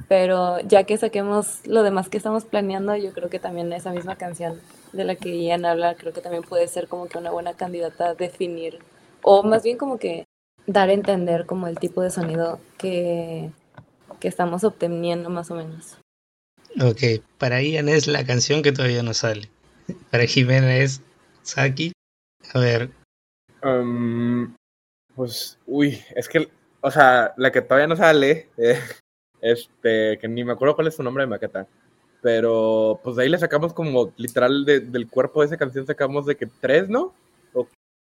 pero ya que saquemos lo demás que estamos planeando, yo creo que también esa misma canción de la que Ian habla, creo que también puede ser como que una buena candidata a definir, o más bien como que dar a entender como el tipo de sonido que, que estamos obteniendo más o menos. Ok, para Ian es la canción que todavía no sale. Para Jimena es Saki. A ver, Um, pues, uy, es que, o sea, la que todavía no sale, eh, [laughs] este, que ni me acuerdo cuál es su nombre de maqueta, pero pues de ahí le sacamos como literal de- del cuerpo de esa canción sacamos de que tres, ¿no?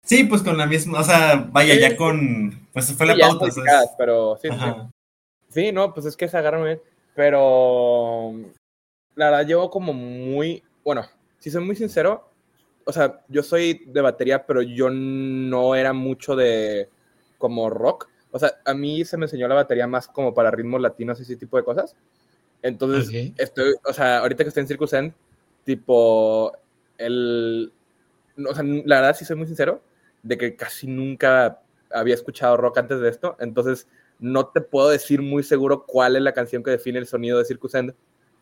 Sí, pues con la misma, o sea, vaya, Sí, ya con, pues fue la Sí, pauta, modificadas, ¿sabes? pero sí, sí, sí. No, pues es que se agarran bien. Pero la verdad, llevo como muy. Bueno, si soy muy sincero, o sea, yo soy de batería, pero yo no era mucho de como rock. O sea, a mí se me enseñó la batería más como para ritmos latinos y ese tipo de cosas. Entonces, Ok. estoy, o sea, ahorita que estoy en Circus End, tipo, el. O sea, la verdad, sí soy muy sincero, de que casi nunca había escuchado rock antes de esto. Entonces, no te puedo decir muy seguro cuál es la canción que define el sonido de Circus End.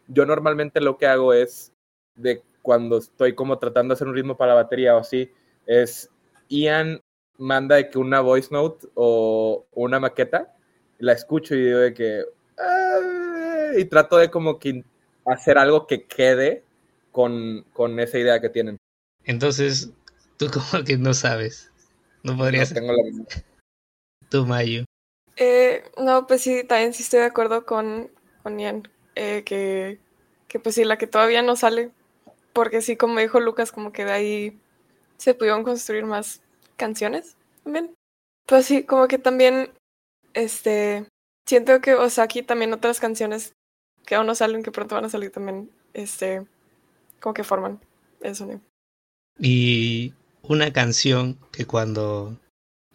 Yo normalmente lo que hago es, de cuando estoy como tratando de hacer un ritmo para la batería o así, es Ian manda de que una voice note o una maqueta, la escucho y digo de que... "Ah", y trato de como que hacer algo que quede con, con esa idea que tienen. Entonces, tú [laughs] como que no sabes. No No podrías tengo la- tú, Mayu. Eh, no, pues sí, también sí estoy de acuerdo con, con Ian, eh, que, que pues sí, la que todavía no sale, porque sí, como dijo Lucas, como que de ahí se pudieron construir más canciones también. Pues sí, como que también, este, siento que Osaki también otras canciones que aún no salen, que pronto van a salir también, este, como que forman el sonido. Y una canción que cuando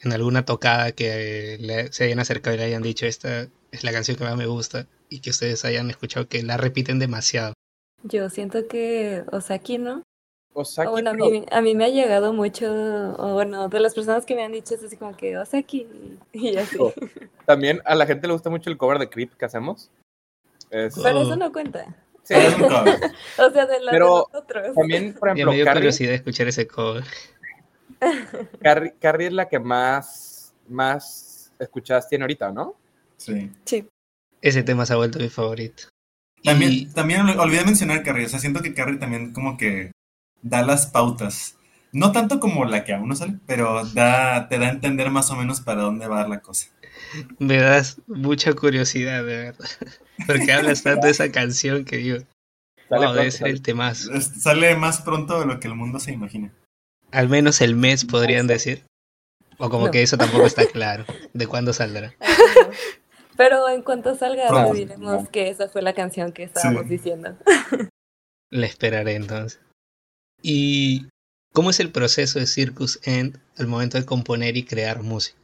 en alguna tocada que le- se hayan acercado y le hayan dicho esta es la canción que más me gusta y que ustedes hayan escuchado que la repiten demasiado. Yo siento que Osaki, ¿no? Osaki, bueno, a pero- mí, a mí me ha llegado mucho, o bueno, de las personas que me han dicho es así como que Osaki [laughs] y así. Oh. También a la gente le gusta mucho el cover de Creep que hacemos. Es- Pero eso no cuenta. sí, Es un cover. [laughs] O sea, de, la, Pero de nosotros. también, por Ya me ejemplo, dio Carrie, curiosidad de escuchar ese cover. [laughs] Carrie, Carrie es la que más, más escuchadas tiene ahorita, ¿no? Sí. Sí, Ese tema se ha vuelto mi favorito. También, Y- también ol- olvidé mencionar Carrie. O sea, siento que Carrie también como que da las pautas. No tanto como la que aún no sale, pero da, te da a entender más o menos para dónde va la cosa. Me das mucha curiosidad, de verdad. [laughs] Porque hablas tanto de esa canción que digo, Sale wow, debe pronto, ser sale. el temazo. Sale más pronto de lo que el mundo se imagina. Al menos el mes podrían decir. O como No. que eso tampoco está claro. ¿De cuándo saldrá? [laughs] Pero en cuanto salga, Pronto. diremos que esa fue la canción que estábamos Sí. diciendo. La esperaré entonces. ¿Y cómo es el proceso de Circus End al momento de componer y crear música?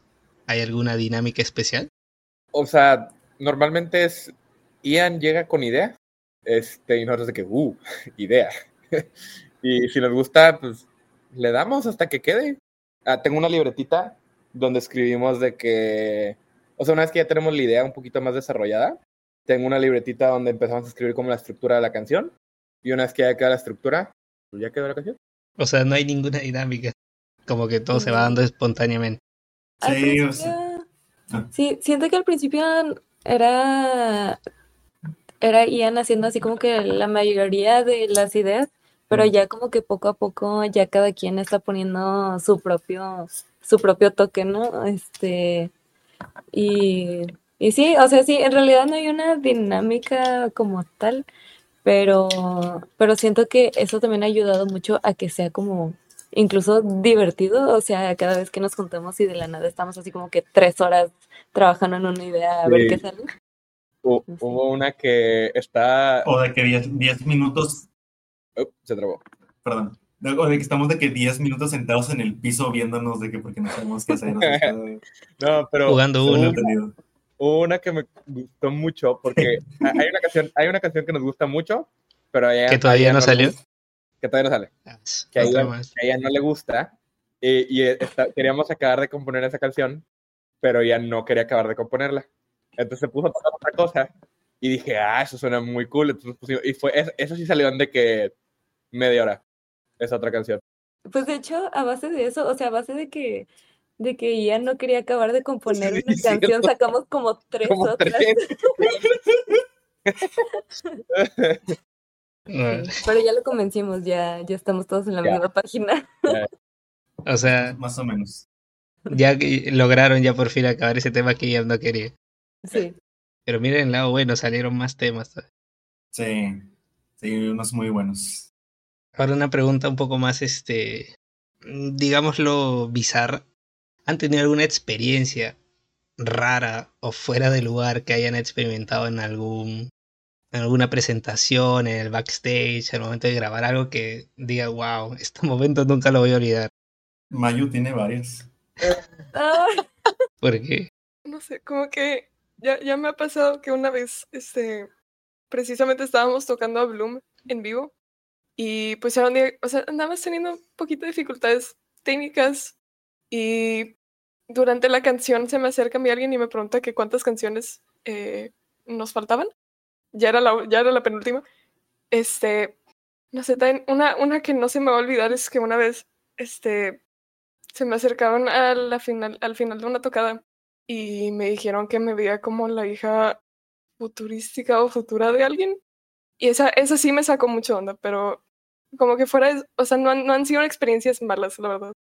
¿Hay alguna dinámica especial? O sea, normalmente es Ian llega con idea, este, y nosotros de que, uh, [laughs] idea. [laughs] y si nos gusta, pues le damos hasta que quede. Ah, tengo una libretita donde escribimos de que, o sea, una vez que ya tenemos la idea un poquito más desarrollada, tengo una libretita donde empezamos a escribir como la estructura de la canción. Y una vez que ya queda la estructura, pues ya quedó la canción. O sea, no hay ninguna dinámica. Como que todo se va No. dando espontáneamente. Al Sí, o sea. Ah. sí, siento que al principio era, era Ian haciendo así como que la mayoría de las ideas, pero ya como que poco a poco ya cada quien está poniendo su propio, su propio toque, ¿no? Este, y, y sí, o sea, sí, en realidad no hay una dinámica como tal, pero, pero siento que eso también ha ayudado mucho a que sea como incluso divertido, o sea, cada vez que nos juntamos y de la nada estamos así como que tres horas trabajando en una idea a ver qué sale. Hu- Sí. Hubo una que está... O de que 10 10 minutos, se trabó. perdón, o de que estamos de que 10 minutos sentados en el piso viéndonos de que porque no sabemos qué hacer. [laughs] No, pero... Jugando uno. Hubo una que me gustó mucho porque ha- hay una canción, hay una canción que nos gusta mucho, pero ella- ¿Que todavía ella no salió? gusta- que todavía no sale. Ah, Que ella, que a ella no le gusta y, y está- queríamos acabar de componer esa canción, pero ella no quería acabar de componerla. Entonces se puso a tocar otra cosa y dije, ah, eso suena muy cool. Entonces y fue, es- eso sí salió en de que media hora, esa otra canción. Pues de hecho, a base de eso, o sea, a base de que, de que Ian no quería acabar de componer Sí, una cierto. canción, sacamos como tres Como otras. tres. [laughs] Pero ya lo convencimos, ya, ya estamos todos en la Ya. misma página. [laughs] O sea, Más o menos. ya que lograron ya por fin acabar ese tema que ella no quería. Sí. Pero miren el lado bueno, salieron más temas. Sí, sí, unos muy buenos. Ahora una pregunta un poco más, este, digámoslo, bizarra. ¿Han tenido alguna experiencia rara o fuera de lugar que hayan experimentado en algún en alguna presentación, en el backstage, al momento de grabar algo que diga, wow, este momento nunca lo voy a olvidar. Mayu tiene varios. Ay, [laughs] ¿Por qué? No sé, como que ya, ya me ha pasado que una vez, este, precisamente estábamos tocando a Bloom en vivo y pues era un día, o sea, andabas teniendo un poquito de dificultades técnicas y durante la canción se me acerca a mí alguien y me pregunta que cuántas canciones eh, nos faltaban. Ya era la, ya era la penúltima. Este, no sé, una, una que no se me va a olvidar es que una vez, este, se me acercaron a la final, al final de una tocada y me dijeron que me veía como la hija futurística o futura de alguien. Y esa, esa sí me sacó mucho onda, pero como que fuera, o sea, no han, no han sido experiencias malas, la verdad.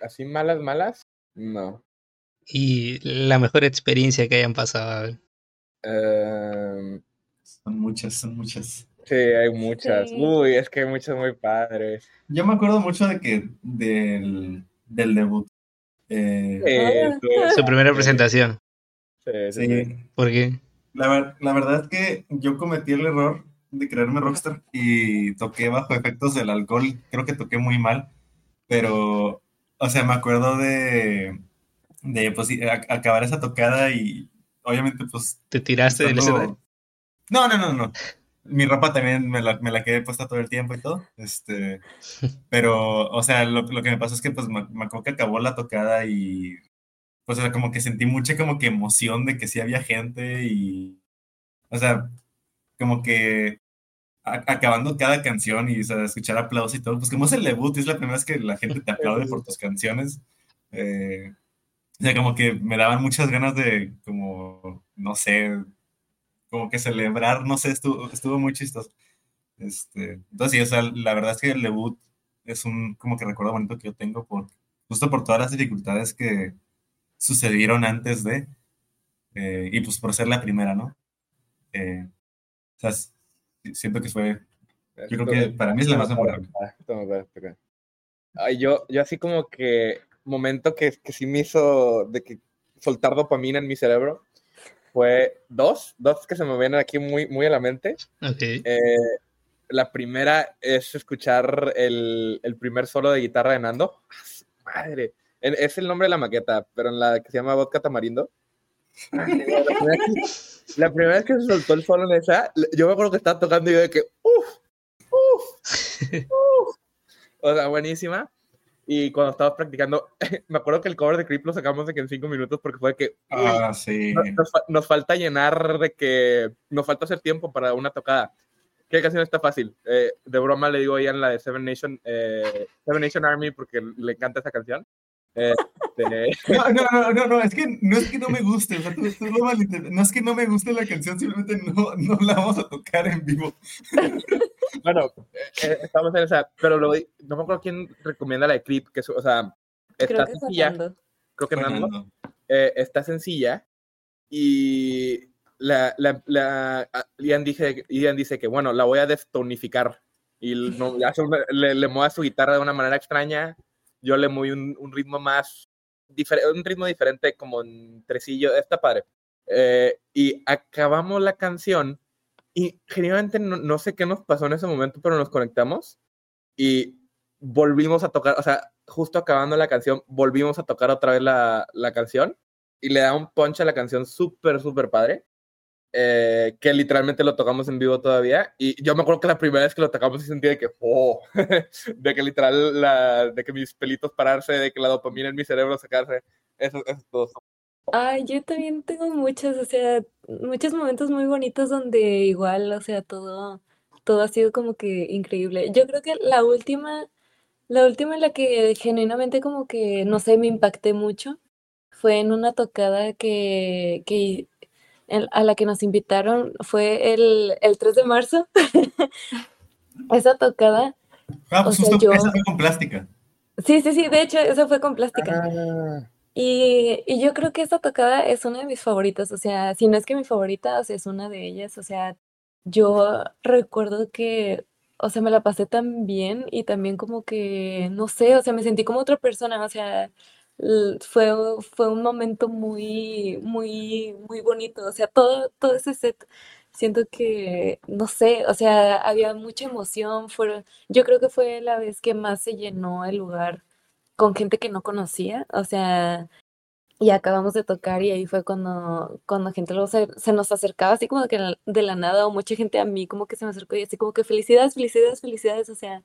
Así malas, malas, no. Y la mejor experiencia que hayan pasado. a ver. Em, Son muchas, son muchas. sí, hay muchas. Sí. Uy, es que hay muchas muy padres. Yo me acuerdo mucho de que del, del debut. Eh, Sí, tú- [laughs] Su primera presentación. sí, sí, sí. ¿Por qué? la, ver- la verdad es que yo cometí el error de creerme rockstar y toqué bajo efectos del alcohol. Creo que toqué muy mal, pero, o sea, me acuerdo de, de pues, a- acabar esa tocada y obviamente, pues, ¿Te tiraste del escenario? No, no, no, no. Mi ropa también me la, me la quedé puesta todo el tiempo y todo. Este, [laughs] pero, o sea, lo, lo que me pasó es que pues me, me acuerdo que acabó la tocada y pues o sea, como que sentí mucha como que emoción de que sí había gente y, o sea, como que a- acabando cada canción y o sea, escuchar aplausos y todo, pues como es el debut es la primera vez que la gente te [laughs] aplaude por tus canciones, eh, o sea, como que me daban muchas ganas de, como, no sé, como que celebrar, no sé, estuvo, estuvo muy chistoso. Este, entonces, sí, o sea, la verdad es que el debut es un como que recuerdo bonito que yo tengo por, justo por todas las dificultades que sucedieron antes de, eh, y pues por ser la primera, ¿no? Eh, o sea, siento que fue, yo creo que para mí es la más memorable. Ay, yo, yo así como que momento que, que sí me hizo de que soltar dopamina en mi cerebro fue dos, dos que se me vienen aquí muy, muy a la mente. Ok. Eh, la primera es escuchar el, el primer solo de guitarra de Nando. ¡Ah, Madre, En- es el nombre de la maqueta, pero en la que se llama Vodka Tamarindo. La primera, vez- la primera vez que se soltó el solo en esa, yo me acuerdo que estaba tocando y yo de que, uff, uff, uff. O sea, buenísima. Y cuando estábamos practicando, [laughs] me acuerdo que el cover de Creep lo sacamos de que en cinco minutos porque fue de que, Ah, sí. no- nos, nos falta llenar de que nos falta hacer tiempo para una tocada. ¿Qué canción está fácil? Eh, de broma le digo a Ian la de Seven Nation, eh, Seven Nation Army porque le encanta esa canción. Este, [laughs] No, no, no, no, no, es que no es que no me guste, o sea, tú, tú lo. No es que no me guste la canción, simplemente no, no la vamos a tocar en vivo. [laughs] bueno, eh, estamos en esa, pero lo, no me acuerdo quién recomienda la de Creep, que es, o sea, está creo que sencilla, creo que Nando. Fernando. eh, está sencilla y la, la, la- Ian, dice, Ian dice que, bueno, la voy a destonificar y no, le, le mueve su guitarra de una manera extraña, yo le muevo un, un ritmo más, un ritmo diferente como en tresillo, está padre. Eh, y acabamos la canción y genuinamente no, no sé qué nos pasó en ese momento, pero nos conectamos y volvimos a tocar, o sea, justo acabando la canción, volvimos a tocar otra vez la, la canción y le da un punch a la canción súper, súper padre. Eh, que literalmente lo tocamos en vivo todavía. Y yo me acuerdo que la primera vez que lo tocamos sentí de que, oh, [laughs] de que literal, la, de que mis pelitos pararse, de que la dopamina en mi cerebro sacarse. Eso, eso es todo. Ay, yo también tengo muchos, o sea, muchos momentos muy bonitos donde igual, o sea, todo, todo ha sido como que increíble. Yo creo que la última, la última en la que genuinamente como que, no sé, me impacté mucho fue en una tocada que, que a la que nos invitaron, fue el, el 3 de marzo. [laughs] Esa tocada, Ah, pues O sea, yo- esa fue con plástica. sí, sí, sí, de hecho, esa fue con plástica. Ah, Y, y yo creo que esta tocada es una de mis favoritas, o sea, si no es que mi favorita, o sea, es una de ellas, o sea, yo recuerdo que, o sea, me la pasé tan bien y también como que, no sé, o sea, me sentí como otra persona, o sea, fue, fue un momento muy, muy, muy bonito. O sea, todo, todo ese set, siento que, no sé, o sea, había mucha emoción. Fueron, yo creo que fue la vez que más se llenó el lugar con gente que no conocía. O sea, y acabamos de tocar y ahí fue cuando, cuando gente luego se, nos acercaba así como de la nada o mucha gente a mí como que se me acercó y así como que felicidades, felicidades, felicidades. O sea,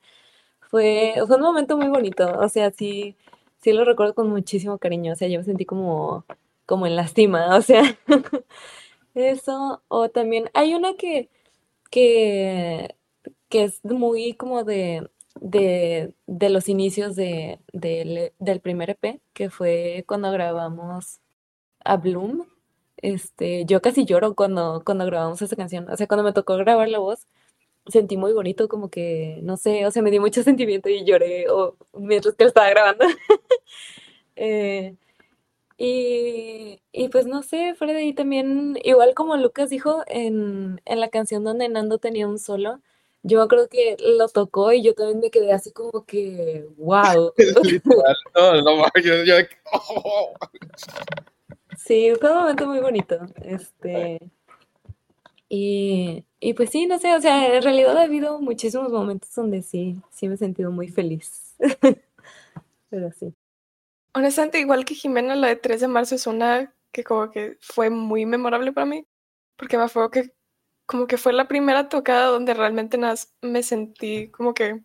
fue, fue un momento muy bonito. O sea, sí, sí lo recuerdo con muchísimo cariño. O sea, yo me sentí como, como en la cima. O sea, [laughs] eso. O también hay una que, que, que es muy como de, de, de los inicios de, del, del primer EP, que fue cuando grabamos a Bloom. Este, yo casi lloro cuando, cuando grabamos esa canción. O sea, cuando me tocó grabar la voz, sentí muy bonito, como que, no sé, o sea, me dio mucho [laughs] sentimiento y lloré o, mientras que lo estaba grabando. [laughs] Eh, y, y pues no sé, ahí también, igual como Lucas dijo en, en la canción donde Nando tenía un solo, yo me acuerdo que lo tocó y yo también me quedé así como que, wow. [laughs] Literal. No, no, yo, yo-. Sí, fue un momento muy bonito. Este, y, y pues sí, no sé, o sea, en realidad ha habido muchísimos momentos donde sí, sí me he sentido muy feliz. [laughs] Pero sí. Honestamente, igual que Jimena, la de 3 de marzo es una que como que fue muy memorable para mí, porque me acuerdo que como que fue la primera tocada donde realmente me sentí como que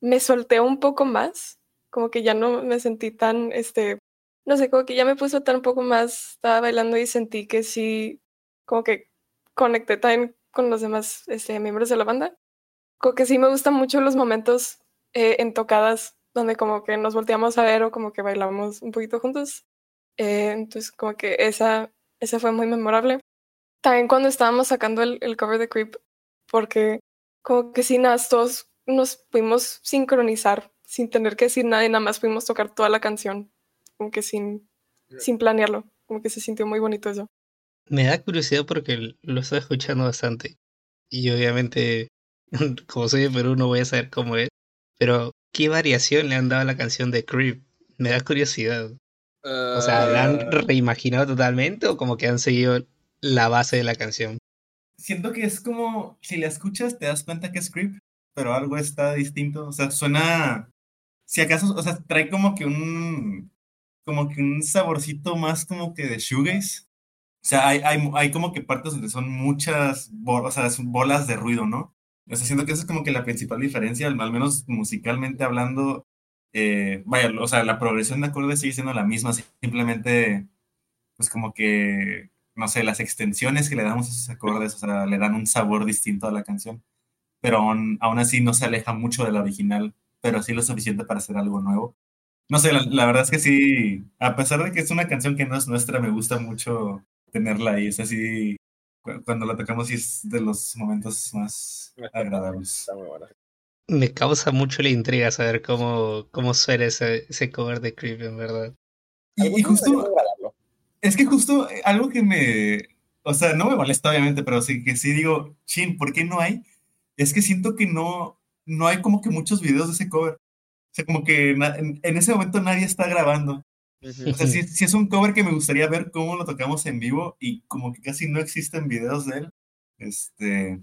me solté un poco más, como que ya no me sentí tan, este, no sé, como que ya me puso tan un poco más, estaba bailando y sentí que sí, como que conecté también con los demás este, miembros de la banda. Como que sí me gustan mucho los momentos eh, en tocadas donde como que nos volteamos a ver o como que bailamos un poquito juntos. Eh, entonces como que esa, esa fue muy memorable. También cuando estábamos sacando el, el cover de Creep, porque como que sin nada, todos nos pudimos sincronizar sin tener que decir nada y nada más pudimos tocar toda la canción, como que sin, sin planearlo, como que se sintió muy bonito eso. Me da curiosidad porque lo estoy escuchando bastante. Y obviamente, [laughs] como soy de Perú, no voy a saber cómo es. Pero, ¿qué variación le han dado a la canción de Creep? Me da curiosidad. O sea, ¿la han Ah. reimaginado totalmente o como que han seguido la base de la canción? Siento que es como, si la escuchas te das cuenta que es Creep, pero algo está distinto. O sea, suena, si acaso, o sea, trae como que un, como que un saborcito más como que de shoegaze. O sea, hay, hay, hay como que partes donde son muchas bolas, de ruido, ¿no? O sea, siento que esa es como que la principal diferencia, al menos musicalmente hablando. eh, vaya, o sea, la progresión de acordes sigue siendo la misma, simplemente, pues como que, no sé, las extensiones que le damos a esos acordes, o sea, le dan un sabor distinto a la canción, pero aún, aún así no se aleja mucho de la original, pero sí lo suficiente para hacer algo nuevo. No sé, la, la verdad es que sí, a pesar de que es una canción que no es nuestra, me gusta mucho tenerla ahí, es así, cu- cuando la tocamos sí es de los momentos más [laughs] agradables. Está muy buena. Me causa mucho la intriga saber cómo, cómo suena ese, ese cover de Creep, en verdad. Y, justo. Es que justo eh, algo que me, o sea, no me molesta obviamente, pero sí que sí digo, chin, ¿por qué no hay? Es que siento que no, no hay como que muchos videos de ese cover. O sea, como que en, en ese momento nadie está grabando. O sea, sí, sí es un cover que me gustaría ver cómo lo tocamos en vivo y como que casi no existen videos de él. Este,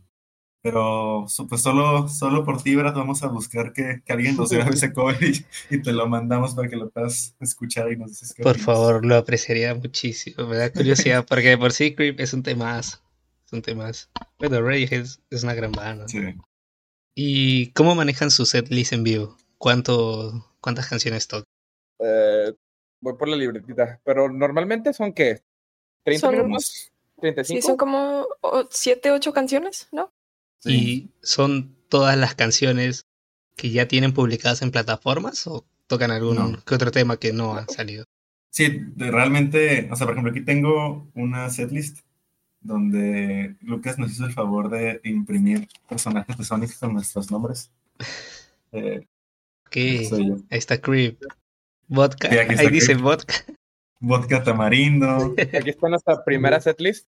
pero pues solo, solo por ti, Brad, vamos a buscar que, que alguien nos grabe ese cover y, y te lo mandamos para que lo puedas escuchar y nos dices qué Por opinas. favor, lo apreciaría muchísimo. Me da curiosidad [laughs] porque de por sí Creep es un temazo. Es un temazo. Pero Radiohead es, es una gran banda. Sí. ¿Y cómo manejan su setlist en vivo? ¿Cuánto, ¿Cuántas canciones tocan? Eh, voy por la libretita, pero normalmente son qué? ¿30 Son- minutos? ¿35? Sí, son como o- siete, ocho canciones, ¿no? ¿Y son todas las canciones que ya tienen publicadas en plataformas o tocan algún No. que otro tema que no ha salido? Sí, realmente, o sea, por ejemplo, aquí tengo una setlist donde Lucas nos hizo el favor de imprimir personajes de Sonic con nuestros nombres. [laughs] Eh, ¿Qué? soy yo. Ahí está Creep. Vodka. Sí, aquí está Ahí dice vodka. Vodka tamarindo. [laughs] Aquí está nuestra primera setlist.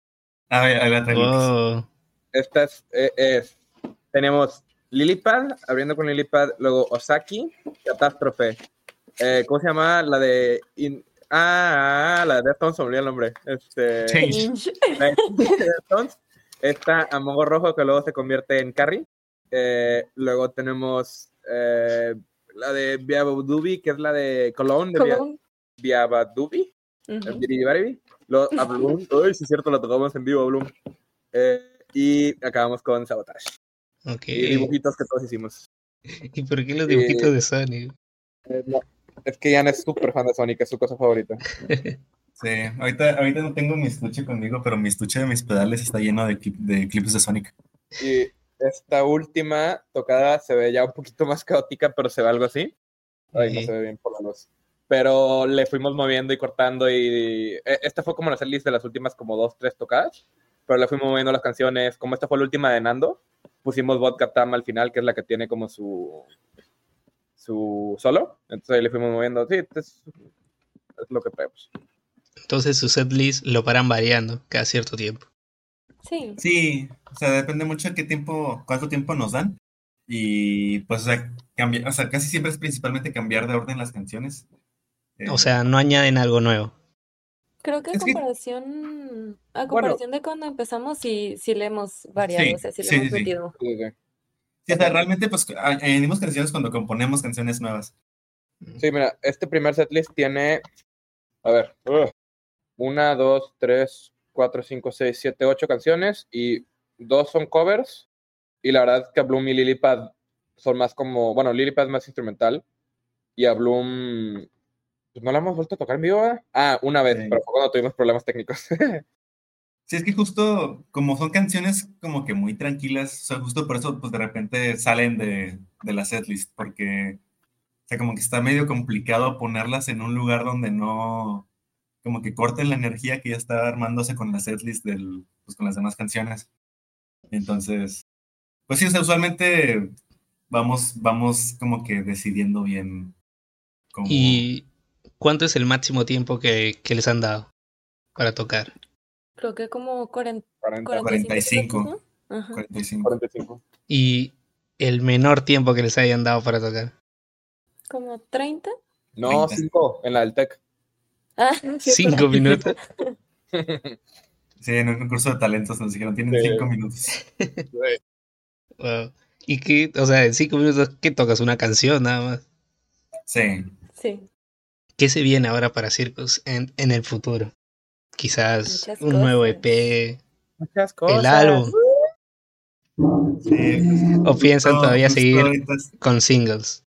A ver, ahí la. Oh, Esta es, eh, es- tenemos Lilipad, abriendo con Lilipad, luego Osaki, Catástrofe, Eh, ¿Cómo se llama? La de. in- Ah, la de Deftones, olvidó el nombre. Este, Change. Deftones. Está Amogo Rojo, que luego se convierte en Carrie. Eh, luego tenemos eh, la de Biabadubi, que es la de Cologne, de Bia- Colón. Biabadubi. Diri Baribi. Luego a Bloom. [laughs] Uy, sí es cierto, lo tocamos en vivo Bloom. Eh, y acabamos con Sabotage. Ok. Y dibujitos que todos hicimos. [laughs] ¿Y por qué los dibujitos de Sonic? Eh, no, es que Ian es súper fan de Sonic, es su cosa favorita. [laughs] Sí, ahorita, ahorita no tengo mi estuche conmigo, pero mi estuche de mis pedales está lleno de, clip- de clips de Sonic. Y esta última tocada se ve ya un poquito más caótica, pero se ve algo así. Ay, no Sí. se ve bien por la luz. Pero le fuimos moviendo y cortando y... eh, Esta fue como la setlist de las últimas como dos, tres tocadas. Pero le fuimos moviendo las canciones. Como esta fue la última de Nando, pusimos Vodka Tam al final, que es la que tiene como su... su solo. Entonces ahí le fuimos moviendo. Sí, es, es lo que traemos. Entonces su setlist lo paran variando cada cierto tiempo. Sí. Sí, o sea, depende mucho de qué tiempo, cuánto tiempo nos dan. Y pues, o sea, cambia- o sea, casi siempre es principalmente cambiar de orden las canciones. Eh, O sea, no añaden algo nuevo. Creo que a que- comparación, a comparación de cuando empezamos, sí, sí le hemos variado, Sí, o sea, sí le sí, hemos metido. Sí, sí. sí, o sea, realmente, pues, añadimos canciones cuando componemos canciones nuevas. Sí, mira, este primer setlist tiene, a ver, ugh, una, dos, tres, cuatro, cinco, seis, siete, ocho canciones y dos son covers. Y la verdad es que a Bloom y Lilipad son más como, bueno, Lilipad es más instrumental y a Bloom, pues no la hemos vuelto a tocar en vivo, ¿verdad? Ah, una vez, Sí. pero fue cuando tuvimos problemas técnicos. [laughs] Sí, es que justo como son canciones como que muy tranquilas, o sea, justo por eso, pues de repente salen de, de la setlist, porque, o sea, como que está medio complicado ponerlas en un lugar donde no, como que corten la energía que ya está armándose con la setlist del, pues con las demás canciones. Entonces, pues sí, o sea, usualmente vamos, vamos como que decidiendo bien cómo... ¿Y cuánto es el máximo tiempo que, que les han dado para tocar? Creo que como 40, 40, 45 45. minutos, ¿no? Ajá. 45. 45. ¿Y el menor tiempo que les hayan dado para tocar? Como 30. No, 30. 5 en la del Tech. Ah, sí, ¿Cinco minutos? [laughs] Sí, en un concurso de talentos nos dijeron, tienen Sí. cinco minutos. [laughs] Wow. ¿Y qué? O sea, en cinco minutos, ¿qué tocas? Una canción nada más. Sí. Sí, ¿Qué se viene ahora para Circus en, en el futuro? Quizás Muchas un nuevo. EP, Muchas cosas. el álbum, sí o piensan todavía seguir ahorita con singles.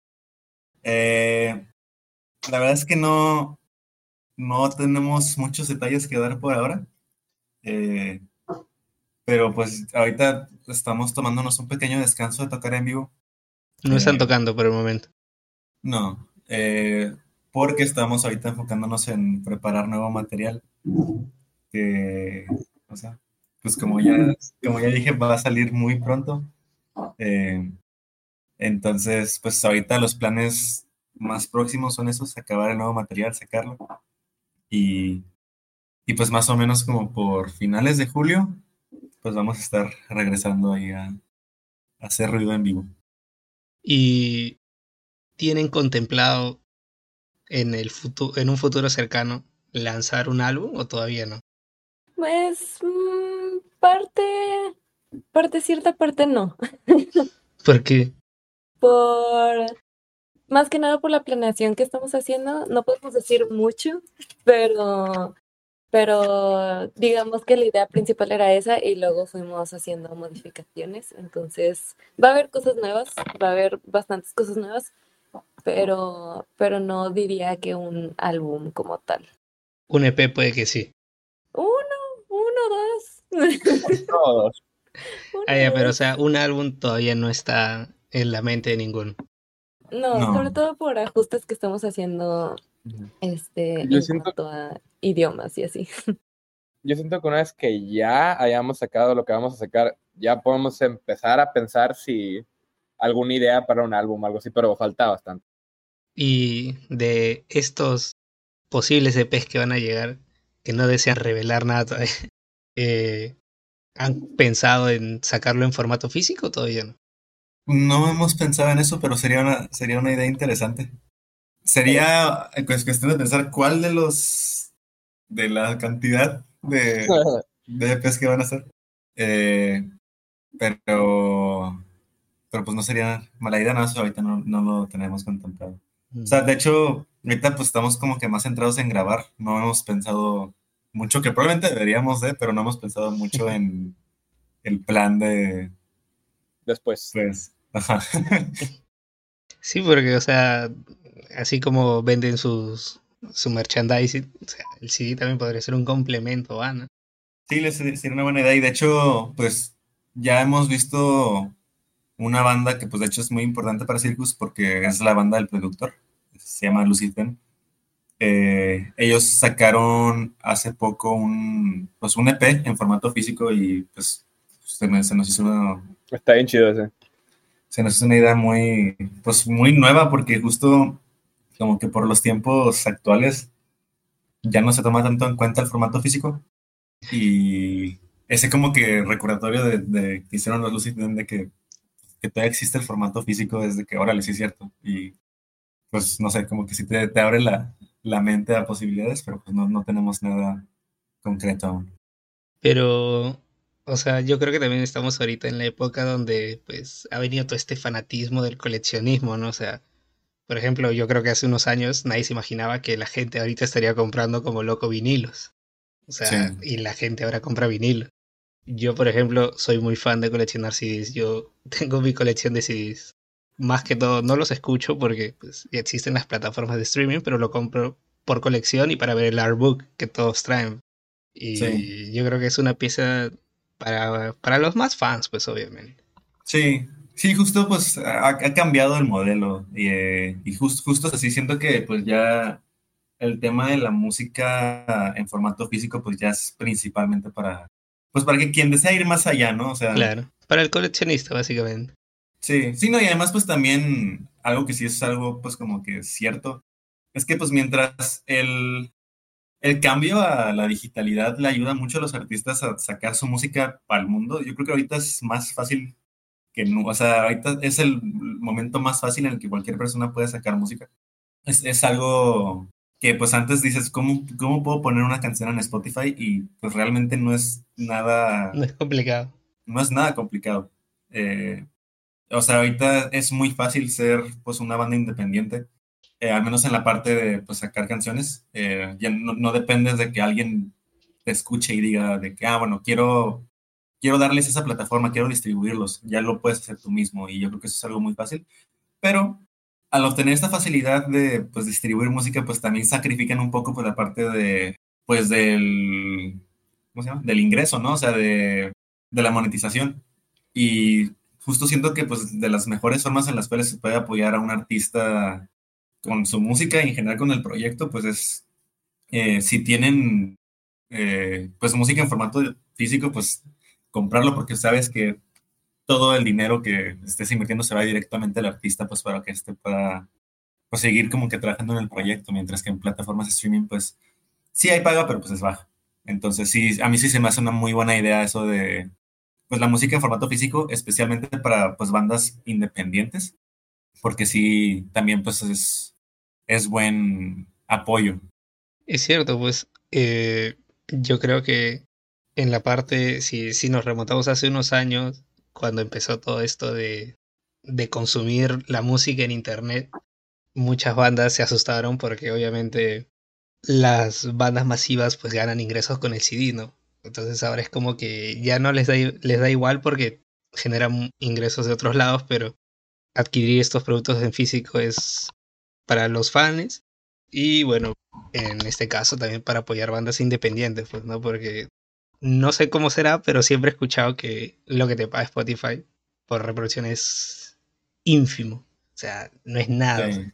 eh, la verdad es que no, no tenemos muchos detalles que dar por ahora. Eh, pero pues ahorita estamos tomándonos un pequeño descanso de tocar en vivo. No están Eh, tocando por el momento. No, eh, porque estamos ahorita enfocándonos en preparar nuevo material. Que, o sea, pues como ya, como ya dije, va a salir muy pronto. Entonces, pues ahorita los planes más próximos son esos, acabar el nuevo material, sacarlo. Y, y pues más o menos como por finales de julio, pues vamos a estar regresando ahí a, a hacer ruido en vivo. ¿Y tienen contemplado en el futuro, en un futuro cercano, lanzar un álbum o todavía no? Pues mm, parte, parte cierta, parte no. Porque Por más que nada por la planeación que estamos haciendo, no podemos decir mucho, pero, pero digamos que la idea principal era esa y luego fuimos haciendo modificaciones. Entonces, va a haber cosas nuevas, va a haber bastantes cosas nuevas, pero, pero no diría que un álbum como tal. un EP puede que sí. Uno, uno, dos. [laughs] Todos. Uno, Ah, ya, pero o sea, un álbum todavía no está en la mente de ninguno. No, No. sobre todo por ajustes que estamos haciendo este, Yo en siento- cuanto a idiomas y así. [laughs] Yo siento que una vez que ya hayamos sacado lo que vamos a sacar, ya podemos empezar a pensar si alguna idea para un álbum o algo así, pero falta bastante. Y de estos posibles EPs que van a llegar, que no desean revelar nada todavía, [laughs] eh, ¿han pensado en sacarlo en formato físico o todavía no? No hemos pensado en eso, pero sería una, sería una idea interesante. sería eh, pues, cuestión de pensar cuál de los de la cantidad de, [laughs] de EPs que van a hacer. Eh, pero, pero pues no sería mala idea, no, eso ahorita no, no lo tenemos contemplado. O sea, de hecho, ahorita pues estamos como que más centrados en grabar, no hemos pensado mucho, que probablemente deberíamos de, pero no hemos pensado mucho [laughs] en el plan de... Después. Pues, ajá. Sí, porque, o sea, así como venden sus, su merchandising, o sea, el CD también podría ser un complemento, ¿ah, no? Sí, sería una buena idea. Y de hecho, pues ya hemos visto una banda que pues de hecho es muy importante para Circus porque es la banda del productor. Se llama Lucid Ben. Eh, ellos sacaron hace poco un, pues un EP en formato físico y pues se, me- se nos hizo una, Está bien chido ese. Se nos hizo una idea muy, pues muy nueva porque justo como que por los tiempos actuales ya no se toma tanto en cuenta el formato físico y ese como que recordatorio de, de que hicieron los Lucid de que, que todavía existe el formato físico desde que, órale, sí es cierto y pues no sé, como que sí te, te abre la, la mente a posibilidades, pero pues no, no tenemos nada concreto aún. Pero, o sea, yo creo que también estamos ahorita en la época donde pues ha venido todo este fanatismo del coleccionismo, ¿no? O sea, por ejemplo, yo creo que hace unos años nadie se imaginaba que la gente ahorita estaría comprando como loco vinilos. O sea, Sí. y la gente ahora compra vinilos. Yo, por ejemplo, soy muy fan de coleccionar CDs. Yo [laughs] tengo mi colección de CDs. Más que todo, no los escucho porque pues, ya existen las plataformas de streaming, pero lo compro por colección y para ver el artbook que todos traen. Y Sí. yo creo que es una pieza para, para los más fans, pues obviamente. Sí, sí, justo pues ha, ha cambiado el modelo y, eh, y jus- justo así siento que pues ya el tema de la música en formato físico pues ya es principalmente para pues para que quien desea ir más allá, ¿no? O sea, Claro, para el coleccionista, básicamente. sí, sí, no, y además pues también algo que sí es algo pues como que cierto, es que pues mientras el, el cambio a la digitalidad le ayuda mucho a los artistas a sacar su música para el mundo, yo creo que ahorita es más fácil que no, o sea, ahorita es el momento más fácil en el que cualquier persona puede sacar música. Es, es algo que pues antes dices, ¿cómo, ¿cómo puedo poner una canción en Spotify? Y pues realmente no es nada, No es complicado. no es nada complicado. Eh, o sea, ahorita es muy fácil ser pues una banda independiente, eh, al menos en la parte de pues sacar canciones. Eh, ya no, no dependes de que alguien te escuche y diga de que, ah, bueno, quiero, quiero darles esa plataforma, quiero distribuirlos. Ya lo puedes hacer tú mismo y yo creo que eso es algo muy fácil. Pero al obtener esta facilidad de pues distribuir música, pues también sacrifican un poco pues la parte de pues del ¿cómo se llama? del ingreso, ¿no? O sea, de, de la monetización. Y justo siento que pues de las mejores formas en las cuales se puede apoyar a un artista con su música y en general con el proyecto, pues es eh, si tienen eh, pues música en formato físico, pues comprarlo porque sabes que todo el dinero que estés invirtiendo se va directamente al artista, pues para que este pueda pues, seguir como que trabajando en el proyecto, mientras que en plataformas de streaming, pues sí hay paga, pero pues es baja. Entonces sí, a mí sí se me hace una muy buena idea eso de pues la música en formato físico, especialmente para pues bandas independientes, porque sí también pues es, es buen apoyo. Es cierto, pues eh, yo creo que en la parte, si, si nos remontamos hace unos años, cuando empezó todo esto de, de consumir la música en internet, muchas bandas se asustaron porque obviamente las bandas masivas pues ganan ingresos con el CD, ¿no? Entonces ahora es como que ya no les da, les da igual porque generan ingresos de otros lados, pero adquirir estos productos en físico es para los fans y bueno, en este caso también para apoyar bandas independientes, pues, ¿no? Porque no sé cómo será, pero siempre he escuchado que lo que te paga Spotify por reproducción es ínfimo. O sea, no es nada. Sí.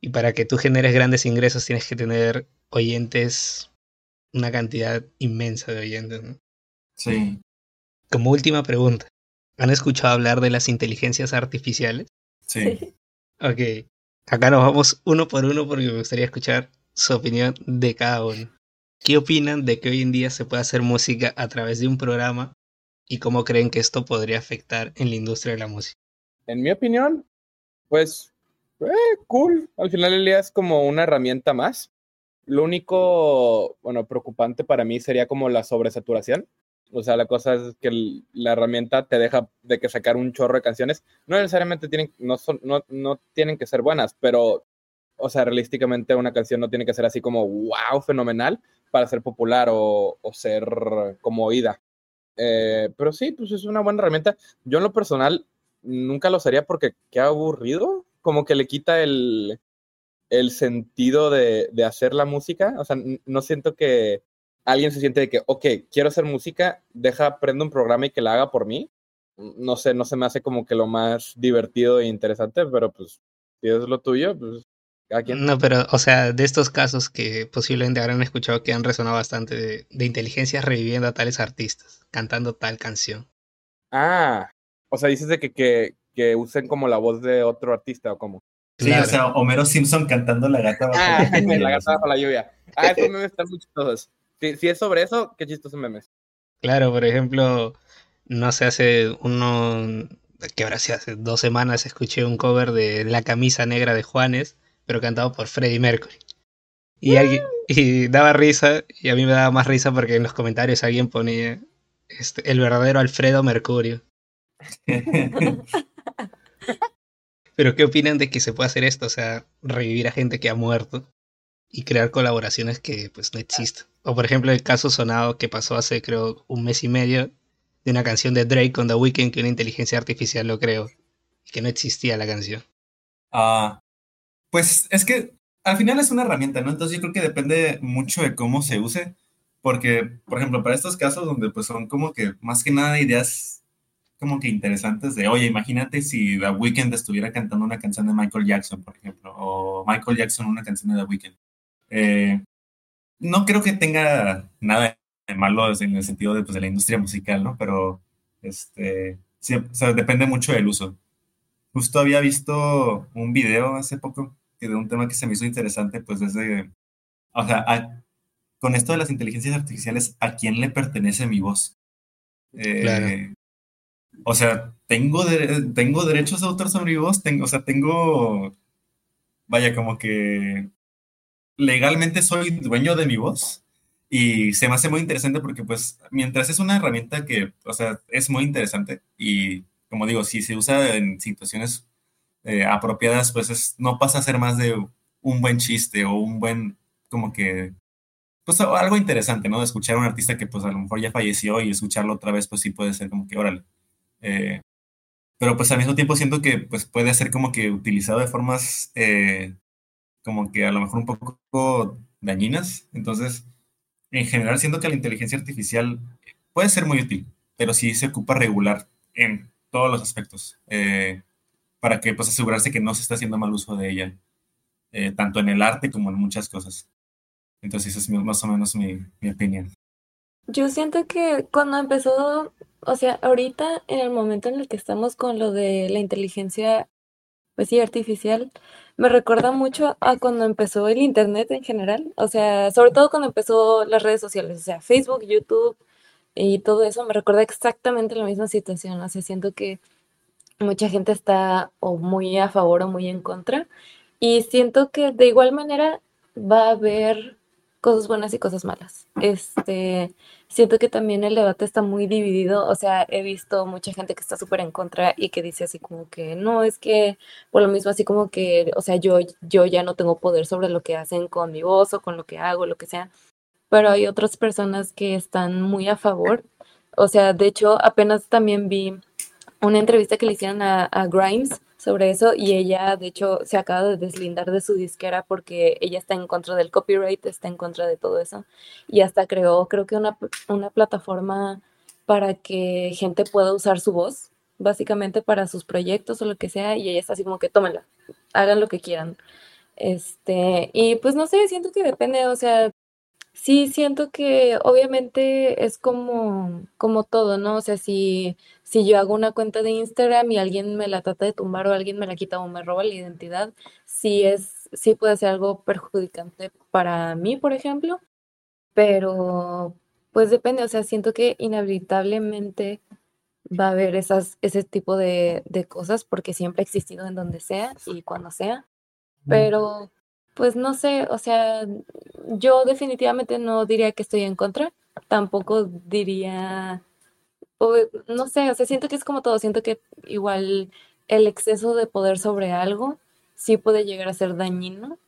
Y para que tú generes grandes ingresos tienes que tener oyentes, una cantidad inmensa de oyentes, ¿no? Sí. Como última pregunta, ¿han escuchado hablar de las inteligencias artificiales? Sí. Ok, acá nos vamos uno por uno porque me gustaría escuchar su opinión de cada uno. ¿Qué opinan de que hoy en día se puede hacer música a través de un programa y cómo creen que esto podría afectar en la industria de la música? En mi opinión, pues Eh, cool. Al final el día es como una herramienta más. Lo único, bueno, preocupante para mí sería como la sobresaturación. O sea, la cosa es que la herramienta te deja de que sacar un chorro de canciones. No necesariamente tienen, no, son, no, no tienen que ser buenas, pero, o sea, realísticamente una canción no tiene que ser así como wow, fenomenal para ser popular o, o ser como oída. Eh, pero sí, pues es una buena herramienta. Yo en lo personal nunca lo usaría porque qué aburrido. Como que le quita el, el sentido de, de hacer la música. O sea, no siento que alguien se siente de que, ok, quiero hacer música, deja, prendo un programa y que la haga por mí. No sé, no se me hace como que lo más divertido e interesante, pero pues si es lo tuyo, pues no, pero, o sea, de estos casos que posiblemente habrán escuchado que han resonado bastante de, de inteligencias reviviendo a tales artistas, cantando tal canción. Ah, o sea, dices de que, que, que usen como la voz de otro artista o cómo. Sí, o sea, Homero Simpson cantando La gata bajo ah, la [laughs] lluvia. la gata bajo la lluvia. Ah, esos memes están muy chistosos. Si, si es sobre eso, qué chistosos memes. Claro, por ejemplo, no sé, hace uno, que ahora sí, hace dos semanas escuché un cover de La camisa negra de Juanes pero cantado por Freddie Mercury. Y, alguien, y daba risa, y a mí me daba más risa porque en los comentarios alguien ponía este, el verdadero Alfredo Mercurio. [laughs] Pero ¿qué opinan de que se pueda hacer esto? O sea, revivir a gente que ha muerto y crear colaboraciones que pues no existen. O por ejemplo el caso sonado que pasó hace creo un mes y medio de una canción de Drake con The Weeknd que una inteligencia artificial lo creó y que no existía la canción. Ah, pues es que al final es una herramienta, ¿no? Entonces yo creo que depende mucho de cómo se use, porque, por ejemplo, para estos casos donde pues son como que más que nada ideas como que interesantes de, oye, imagínate si The Weeknd estuviera cantando una canción de Michael Jackson, por ejemplo, o Michael Jackson una canción de The Weeknd. Eh, no creo que tenga nada de malo en el sentido de, pues, de la industria musical, ¿no? Pero, este, sí, o sea, depende mucho del uso. Justo había visto un video hace poco de un tema que se me hizo interesante, pues desde, o sea, con esto de las inteligencias artificiales, ¿a quién le pertenece mi voz? Eh, o sea, ¿tengo, ¿tengo derechos de autor sobre mi voz? Tengo, o sea, tengo, vaya, como que legalmente soy dueño de mi voz. Y se me hace muy interesante porque, pues, mientras es una herramienta que, o sea, es muy interesante y, como digo, si se usa en situaciones eh, apropiadas, pues no pasa a ser más de un buen chiste o un buen, como que, pues algo interesante, ¿no? De escuchar a un artista que pues a lo mejor ya falleció y escucharlo otra vez, pues sí puede ser como que, órale. Eh, pero pues al mismo tiempo siento que pues puede ser como que utilizado de formas eh, como que a lo mejor un poco dañinas. Entonces, en general siento que la inteligencia artificial puede ser muy útil, pero sí se ocupa regular en todos los aspectos. Eh, para que pues asegurarse que no se está haciendo mal uso de ella, eh, tanto en el arte como en muchas cosas. Entonces, esa es más o menos mi, mi opinión. Yo siento que cuando empezó, o sea, ahorita en el momento en el que estamos con lo de la inteligencia, pues sí, artificial, me recuerda mucho a cuando empezó el Internet en general, o sea, sobre todo cuando empezó las redes sociales, o sea, Facebook, YouTube y todo eso, me recuerda exactamente la misma situación, o sea, siento que mucha gente está o muy a favor o muy en contra. Y siento que de igual manera va a haber cosas buenas y cosas malas. Este, siento que también el debate está muy dividido, o sea, he visto mucha gente que está súper en contra y que dice así como que no, es que por lo mismo así como que, o sea, yo, yo ya no tengo poder sobre lo que hacen con mi voz o con lo que hago, lo que sea, pero hay otras personas que están muy a favor, o sea, de hecho, apenas también vi una entrevista que le hicieron a, Grimes sobre eso y ella de hecho se acaba de deslindar de su disquera porque ella está en contra del copyright, está en contra de todo eso y hasta creó creo que una, una plataforma para que gente pueda usar su voz básicamente para sus proyectos o lo que sea y ella está así como que tómenla, hagan lo que quieran. Este, y pues no sé, siento que depende, o sea, Sí, siento que obviamente es como, como todo, ¿no? O sea, si, si yo hago una cuenta de Instagram y alguien me la trata de tumbar o alguien me la quita o me roba la identidad, sí es, sí puede ser algo perjudicante para mí, por ejemplo, pero pues depende, o sea, siento que inevitablemente va a haber esas, ese tipo de, de cosas porque siempre ha existido en donde sea y cuando sea. Pero, pues no sé, o sea, yo definitivamente no diría que estoy en contra, tampoco diría, no sé, o sea, siento que es como todo, siento que igual el exceso de poder sobre algo sí puede llegar a ser dañino,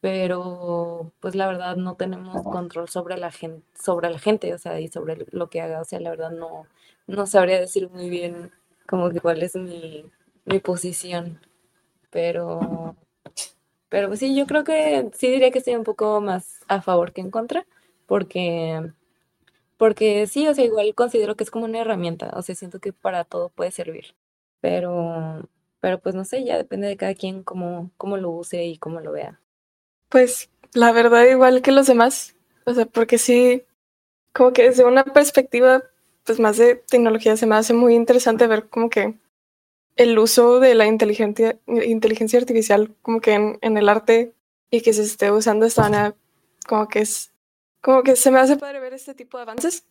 pero pues la verdad no tenemos control sobre la gente, sobre la gente, o sea, y sobre lo que haga, o sea, la verdad no, no sabría decir muy bien como que cuál es mi posición, pero, pero pues sí, yo creo que sí diría que estoy un poco más a favor que en contra, porque, porque sí, o sea, igual considero que es como una herramienta, o sea, siento que para todo puede servir, pero, pero pues no sé, ya depende de cada quien cómo, cómo lo use y cómo lo vea. Pues la verdad igual que los demás, o sea, porque sí, como que desde una perspectiva pues más de tecnología se me hace muy interesante ver como que el uso de la inteligencia, inteligencia artificial como que en, en el arte y que se esté usando esta manera, como que es, como que se me hace padre ver este tipo de avances,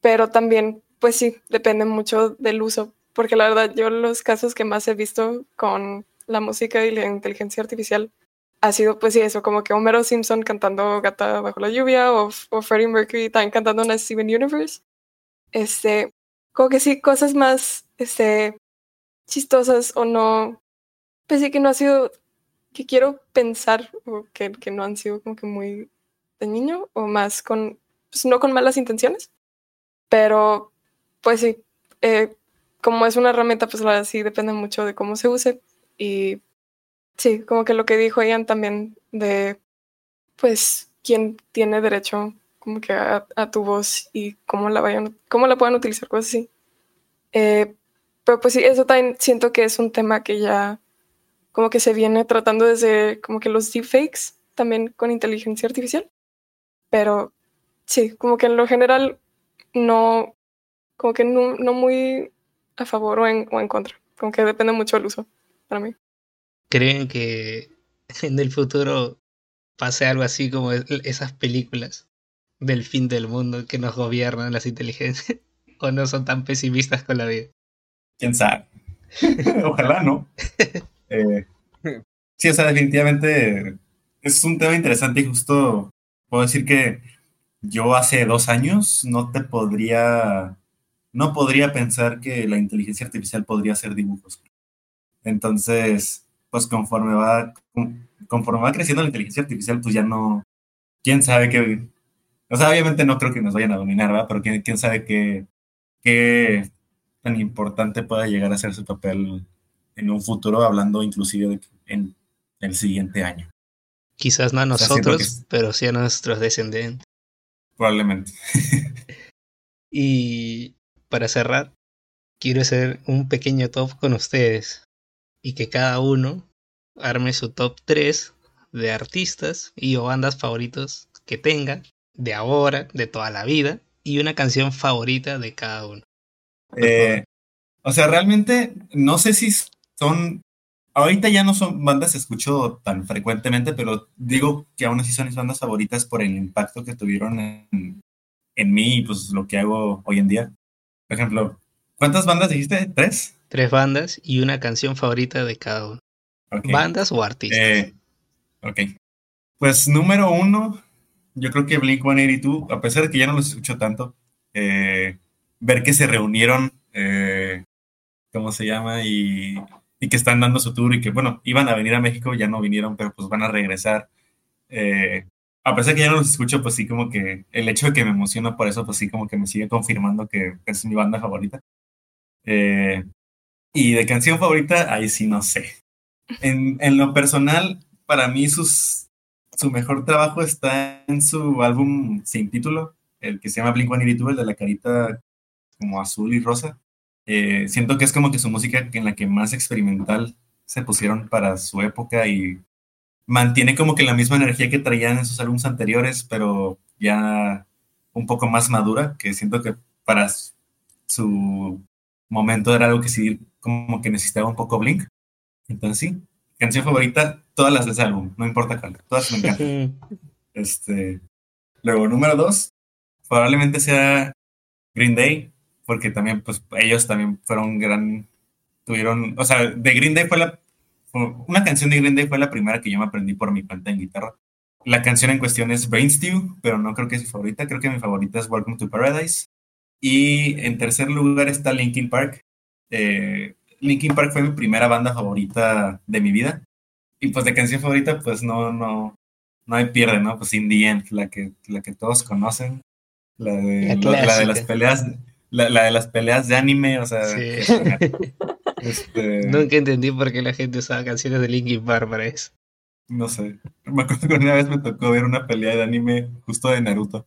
pero también pues sí, depende mucho del uso, porque la verdad yo los casos que más he visto con la música y la inteligencia artificial ha sido pues sí eso, como que Homero Simpson cantando Gata bajo la lluvia o, o Freddie Mercury también cantando una Steven Universe. Este, como que sí, cosas más este, chistosas o no, sí que no ha sido, que quiero pensar o que, que no han sido como que muy de niño o más con, pues no con malas intenciones, pero pues sí, eh, como es una herramienta, pues la sí depende mucho de cómo se use y Sí, como que lo que dijo Ian también de, pues, quién tiene derecho como que a, a tu voz y cómo la vayan, cómo la puedan utilizar, cosas así. Eh, pero pues sí, eso también siento que es un tema que ya como que se viene tratando desde como que los deepfakes, también con inteligencia artificial. Pero sí, como que en lo general no, como que no, no muy a favor o en, o en contra, como que depende mucho del uso para mí. ¿Creen que [laughs] en el futuro pase algo así como esas películas del fin del mundo que nos gobiernan las inteligencias? [laughs] ¿O no son tan pesimistas con la vida? ¿Quién sabe? [laughs] Ojalá no. Eh, sí, o sea, definitivamente es un tema interesante y justo puedo decir que yo hace dos años no te podría, no podría pensar que la inteligencia artificial podría hacer dibujos. Entonces, pues conforme va, conforme va creciendo la inteligencia artificial, pues ya no, quién sabe qué, o sea, obviamente no creo que nos vayan a dominar, ¿verdad? Pero quién, quién sabe qué, qué tan importante pueda llegar a ser su papel en un futuro, hablando inclusive de en el siguiente año. Quizás no a nosotros, o sea, que... pero sí a nuestros descendientes. Probablemente. [laughs] y para cerrar, quiero hacer un pequeño top con ustedes y que cada uno arme su top 3 de artistas y o bandas favoritos que tenga de ahora, de toda la vida y una canción favorita de cada uno. Eh, o sea, realmente no sé si son, ahorita ya no son bandas que escucho tan frecuentemente, pero digo que aún así son mis bandas favoritas por el impacto que tuvieron en, en mí y pues lo que hago hoy en día. Por ejemplo, ¿cuántas bandas dijiste? ¿Tres? Tres bandas y una canción favorita de cada uno. Okay. ¿Bandas o artistas? Eh, ok. Pues número uno, yo creo que Blink 182, a pesar de que ya no los escucho tanto, eh, ver que se reunieron, eh, ¿cómo se llama? Y, y, que están dando su tour y que, bueno, iban a venir a México, ya no vinieron, pero pues van a regresar. Eh, a pesar que ya no los escucho, pues sí, como que el hecho de que me emociona por eso, pues sí, como que me sigue confirmando que es mi banda favorita. Eh, y de canción favorita, ahí sí no sé. En, en lo personal, para mí sus, su mejor trabajo está en su álbum sin título, el que se llama Blink-182, el de la carita como azul y rosa. Eh, siento que es como que su música en la que más experimental se pusieron para su época y mantiene como que la misma energía que traían en sus álbumes anteriores, pero ya un poco más madura, que siento que para su momento era algo que sí como que necesitaba un poco Blink. Entonces sí, canción favorita, todas las de ese álbum, no importa cuál, todas me encantan. este, luego, número dos, probablemente sea Green Day, porque también, pues, ellos también fueron gran, tuvieron, o sea, de Green Day fue la, una canción de Green Day fue la primera que yo me aprendí por mi cuenta en guitarra. La canción en cuestión es Brain Stew, pero no creo que es mi favorita. Creo que mi favorita es Welcome to Paradise. Y en tercer lugar está Linkin Park. Eh, Linkin Park fue mi primera banda favorita de mi vida. Y pues de canción favorita, pues no, no, no hay pierde, ¿no? Pues In the End, la que, la que todos conocen. La de, La la, de las peleas, la, la de las peleas de anime, o sea, Sí. [laughs] este, Nunca entendí por qué la gente usaba canciones de Linkin Park para eso. no sé. Me acuerdo que una vez me tocó ver una pelea de anime justo de Naruto.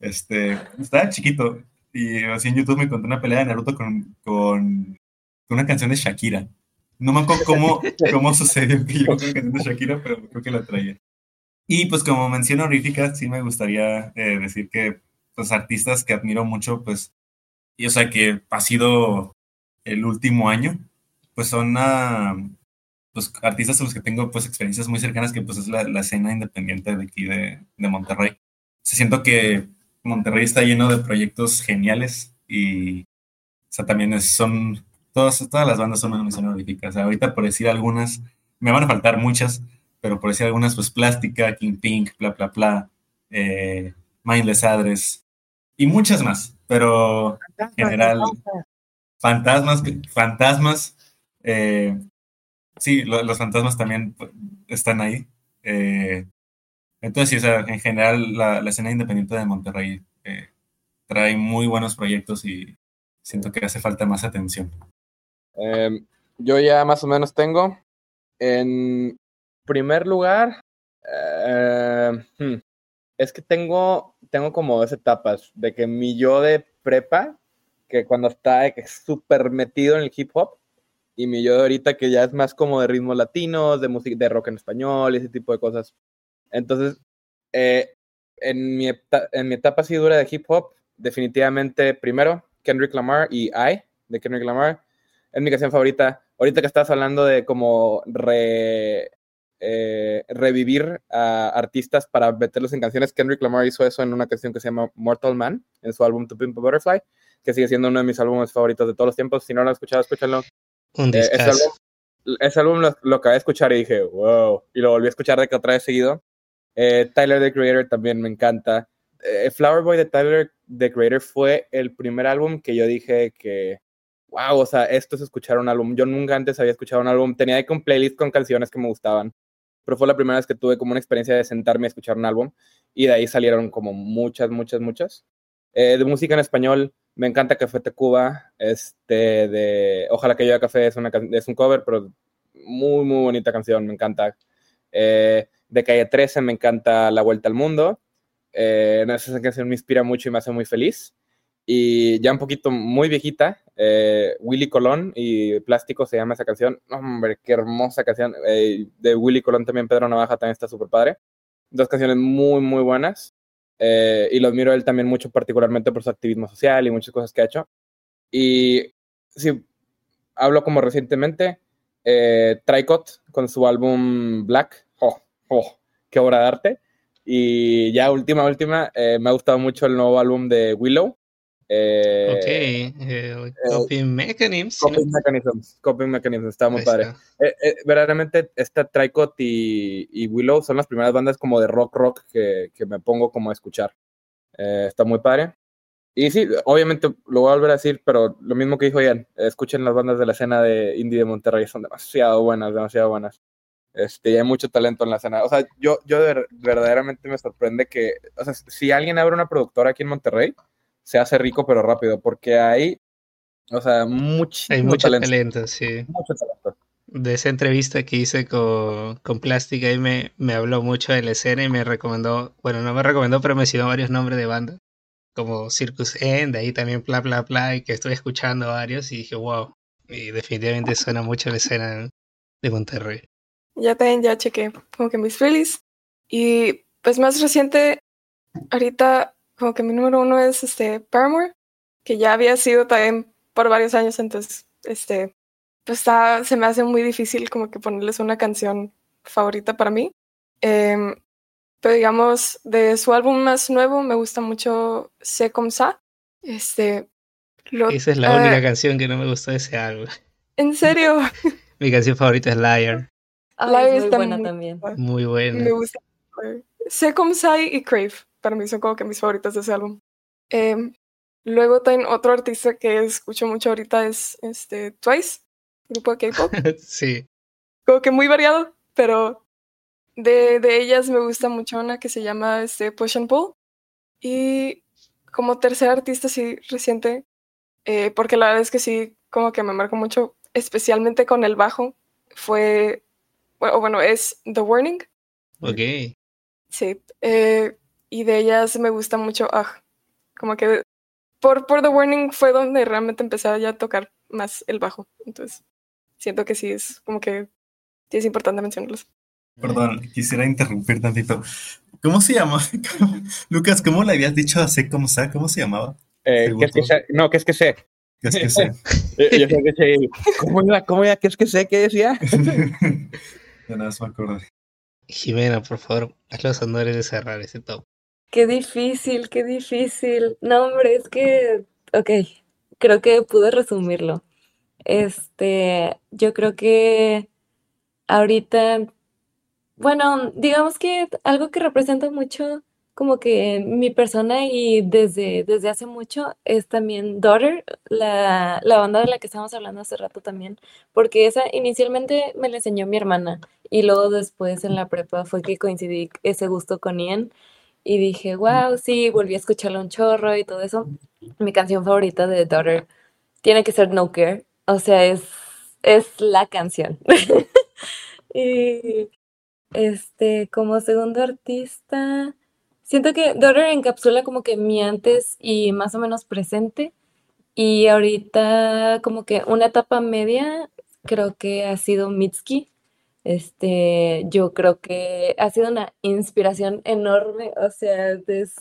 Este, estaba chiquito y así en YouTube me encontré una pelea de Naruto con, con, con una canción de Shakira. No me acuerdo cómo, [laughs] cómo sucedió que llegó con la canción de Shakira, pero creo que la traía. Y pues como mención honorífica, sí me gustaría eh, decir que pues artistas que admiro mucho, pues, y o sea que ha sido el último año, pues son pues, artistas a los que tengo pues experiencias muy cercanas, que pues es la, la escena independiente de aquí de, de Monterrey. Se siento que Monterrey está lleno de proyectos geniales y o sea, también son, todas, todas las bandas son una mención honorífica. O ahorita por decir algunas, me van a faltar muchas, pero por decir algunas, pues Plástica, King Pink, bla, bla, bla, eh, Mindless Address y muchas más, pero en general, fantasmas, fantasmas, eh, sí, lo- los fantasmas también están ahí. eh, entonces, sí, o sea, en general, la, la escena independiente de Monterrey eh, trae muy buenos proyectos y siento que hace falta más atención. Em, yo ya más o menos tengo. En primer lugar, eh, hmm, es que tengo, tengo como dos etapas. De que mi yo de prepa, que cuando está súper metido en el hip hop, y mi yo de ahorita que ya es más como de ritmos latinos, de música, de rock en español, ese tipo de cosas. Entonces, eh, en, mi en mi etapa así dura de hip hop, definitivamente primero Kendrick Lamar y I, de Kendrick Lamar, es mi canción favorita. Ahorita que estás hablando de como re- eh, revivir a artistas para meterlos en canciones, Kendrick Lamar hizo eso en una canción que se llama Mortal Man, en su álbum To Pimp a Butterfly, que sigue siendo uno de mis álbumes favoritos de todos los tiempos. Si no lo has escuchado, escúchalo. Un Eh, ese álbum, ese álbum lo, lo acabé de escuchar y dije, wow, y lo volví a escuchar de que otra vez seguido. Eh, Tyler, the Creator, también me encanta. Eh, Flower Boy de Tyler, the Creator, fue el primer álbum que yo dije que, wow, o sea, esto es escuchar un álbum. Yo nunca antes había escuchado un álbum, tenía de un playlist con canciones que me gustaban, pero fue la primera vez que tuve como una experiencia de sentarme a escuchar un álbum y de ahí salieron como muchas, muchas, muchas. Eh, de música en español, me encanta Café Tacuba, este, de Ojalá que yo café es, una, es un cover, pero muy, muy bonita canción, me encanta. Eh, de Calle 13 me encanta La Vuelta al Mundo, eh, esa canción me inspira mucho y me hace muy feliz. Y ya un poquito muy viejita, eh, Willy Colón y Plástico se llama esa canción. Hombre, qué hermosa canción. Eh, de Willy Colón también Pedro Navaja también está súper padre. Dos canciones muy, muy buenas. Eh, y lo admiro a él también mucho, particularmente por su activismo social y muchas cosas que ha hecho. Y si hablo como recientemente, eh, Tricot con su álbum Black, oh, oh, qué obra de arte. Y ya última, última, me ha gustado mucho el nuevo álbum de Willow. Eh, ok. eh, coping Mechanisms. Coping Mechanisms, Coping Mechanisms, está muy Ahí padre. está. Eh, eh, verdaderamente, esta Tricot y, y Willow son las primeras bandas como de rock rock que, que me pongo como a escuchar. Eh, está muy padre. Y sí, obviamente lo voy a volver a decir, pero lo mismo que dijo Ian, escuchen las bandas de la escena de indie de Monterrey, son demasiado buenas, demasiado buenas. Este, y hay mucho talento en la escena. O sea, yo, yo de ver- verdaderamente me sorprende que, o sea, si alguien abre una productora aquí en Monterrey, se hace rico pero rápido, porque hay, o sea, muchísimo Hay mucho talento. talento, sí. Mucho talento. De esa entrevista que hice con, con Plástica, ahí me, me habló mucho de la escena y me recomendó, bueno, no me recomendó, pero mencionó varios nombres de bandas, como Circus End, ahí también bla bla bla, y que estoy escuchando varios y dije, wow, y definitivamente suena mucho la escena de Monterrey. Ya también ya chequé como que mis playlists. Y pues más reciente, ahorita como que mi número uno es este Paramore, que ya había sido también por varios años, entonces este pues está, se me hace muy difícil como que ponerles una canción favorita para mí. Em, pero digamos, de su álbum más nuevo me gusta mucho C'est comme ça. Este, lo, Esa es la ah, única canción que no me gustó de ese álbum. En serio, [laughs] Mi canción favorita es Liar. Ay, Live es muy está buena muy también. Muy Me bueno. gusta. Sai y Crave, para mí son como que mis favoritas de ese álbum. Em, luego también otro artista que escucho mucho ahorita es este Twice, grupo de K-pop. [laughs] sí. como que muy variado, pero de, de ellas me gusta mucho una que se llama este, Push and Pull. Y como tercer artista, sí, reciente, eh, porque la verdad es que sí, como que me marcó mucho, especialmente con el bajo, fue, bueno, bueno es The Warning, Ok. sí, eh, y de ellas me gusta mucho, ah, como que por, por The Warning fue donde realmente empecé a ya tocar más el bajo, entonces siento que sí es como que sí es importante mencionarlos. Perdón, quisiera interrumpir tantito. ¿Cómo se llama? [laughs] Lucas, ¿cómo le habías dicho a C como? ¿Cómo se llamaba? Eh. No, ¿qué es que sé? ¿Qué es que sé? [laughs] Yo sé que sé. ¿Cómo iba? ¿Cómo iba? ¿Qué es que sé? ¿Qué decía? [laughs] ya nada más me acordé. Jimena, por favor, haz los honores de cerrar ese top. Qué difícil, qué difícil. No, hombre, es que, ok, creo que pude resumirlo. Este, yo creo que ahorita, bueno, digamos que algo que representa mucho como que mi persona y desde, desde hace mucho es también Daughter, la, la banda de la que estábamos hablando hace rato también, porque esa inicialmente me la enseñó mi hermana y luego después en la prepa fue que coincidí ese gusto con Ian y dije, wow, sí, volví a escucharlo un chorro y todo eso. Mi canción favorita de Daughter tiene que ser No Care, o sea, es, es la canción. [laughs] Y este, como segundo artista, siento que Daughter encapsula como que mi antes y más o menos presente. Y ahorita como que una etapa media creo que ha sido Mitski. Este, yo creo que ha sido una inspiración enorme. O sea, es,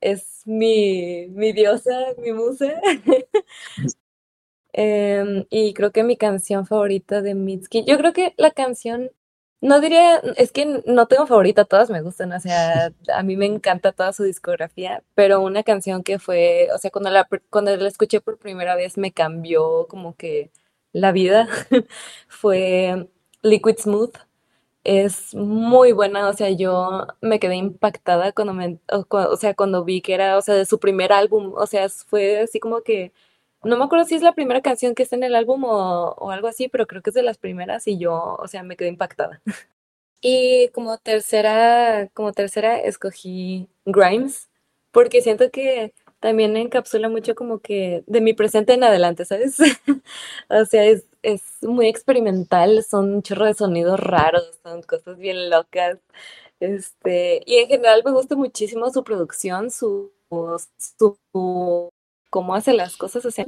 es mi, mi diosa, mi musa. [laughs] Em, y creo que mi canción favorita de Mitski, yo creo que la canción, no diría, es que no tengo favorita, todas me gustan, o sea, [laughs] a mí me encanta toda su discografía, pero una canción que fue, o sea, cuando la, cuando la escuché por primera vez me cambió como que la vida, [laughs] fue Liquid Smooth. Es muy buena, o sea, yo me quedé impactada cuando me, o, sea, cuando vi que era, o sea, de su primer álbum, o sea, fue así como que no me acuerdo si es la primera canción que está en el álbum o, o algo así, pero creo que es de las primeras y yo, o sea, me quedé impactada. [laughs] Y como tercera, como tercera escogí Grimes, porque siento que también encapsula mucho como que de mi presente en adelante, ¿sabes? [laughs] O sea, es, es muy experimental, son un chorro de sonidos raros, son cosas bien locas. Este, y en general me gusta muchísimo su producción, su, su cómo hace las cosas así.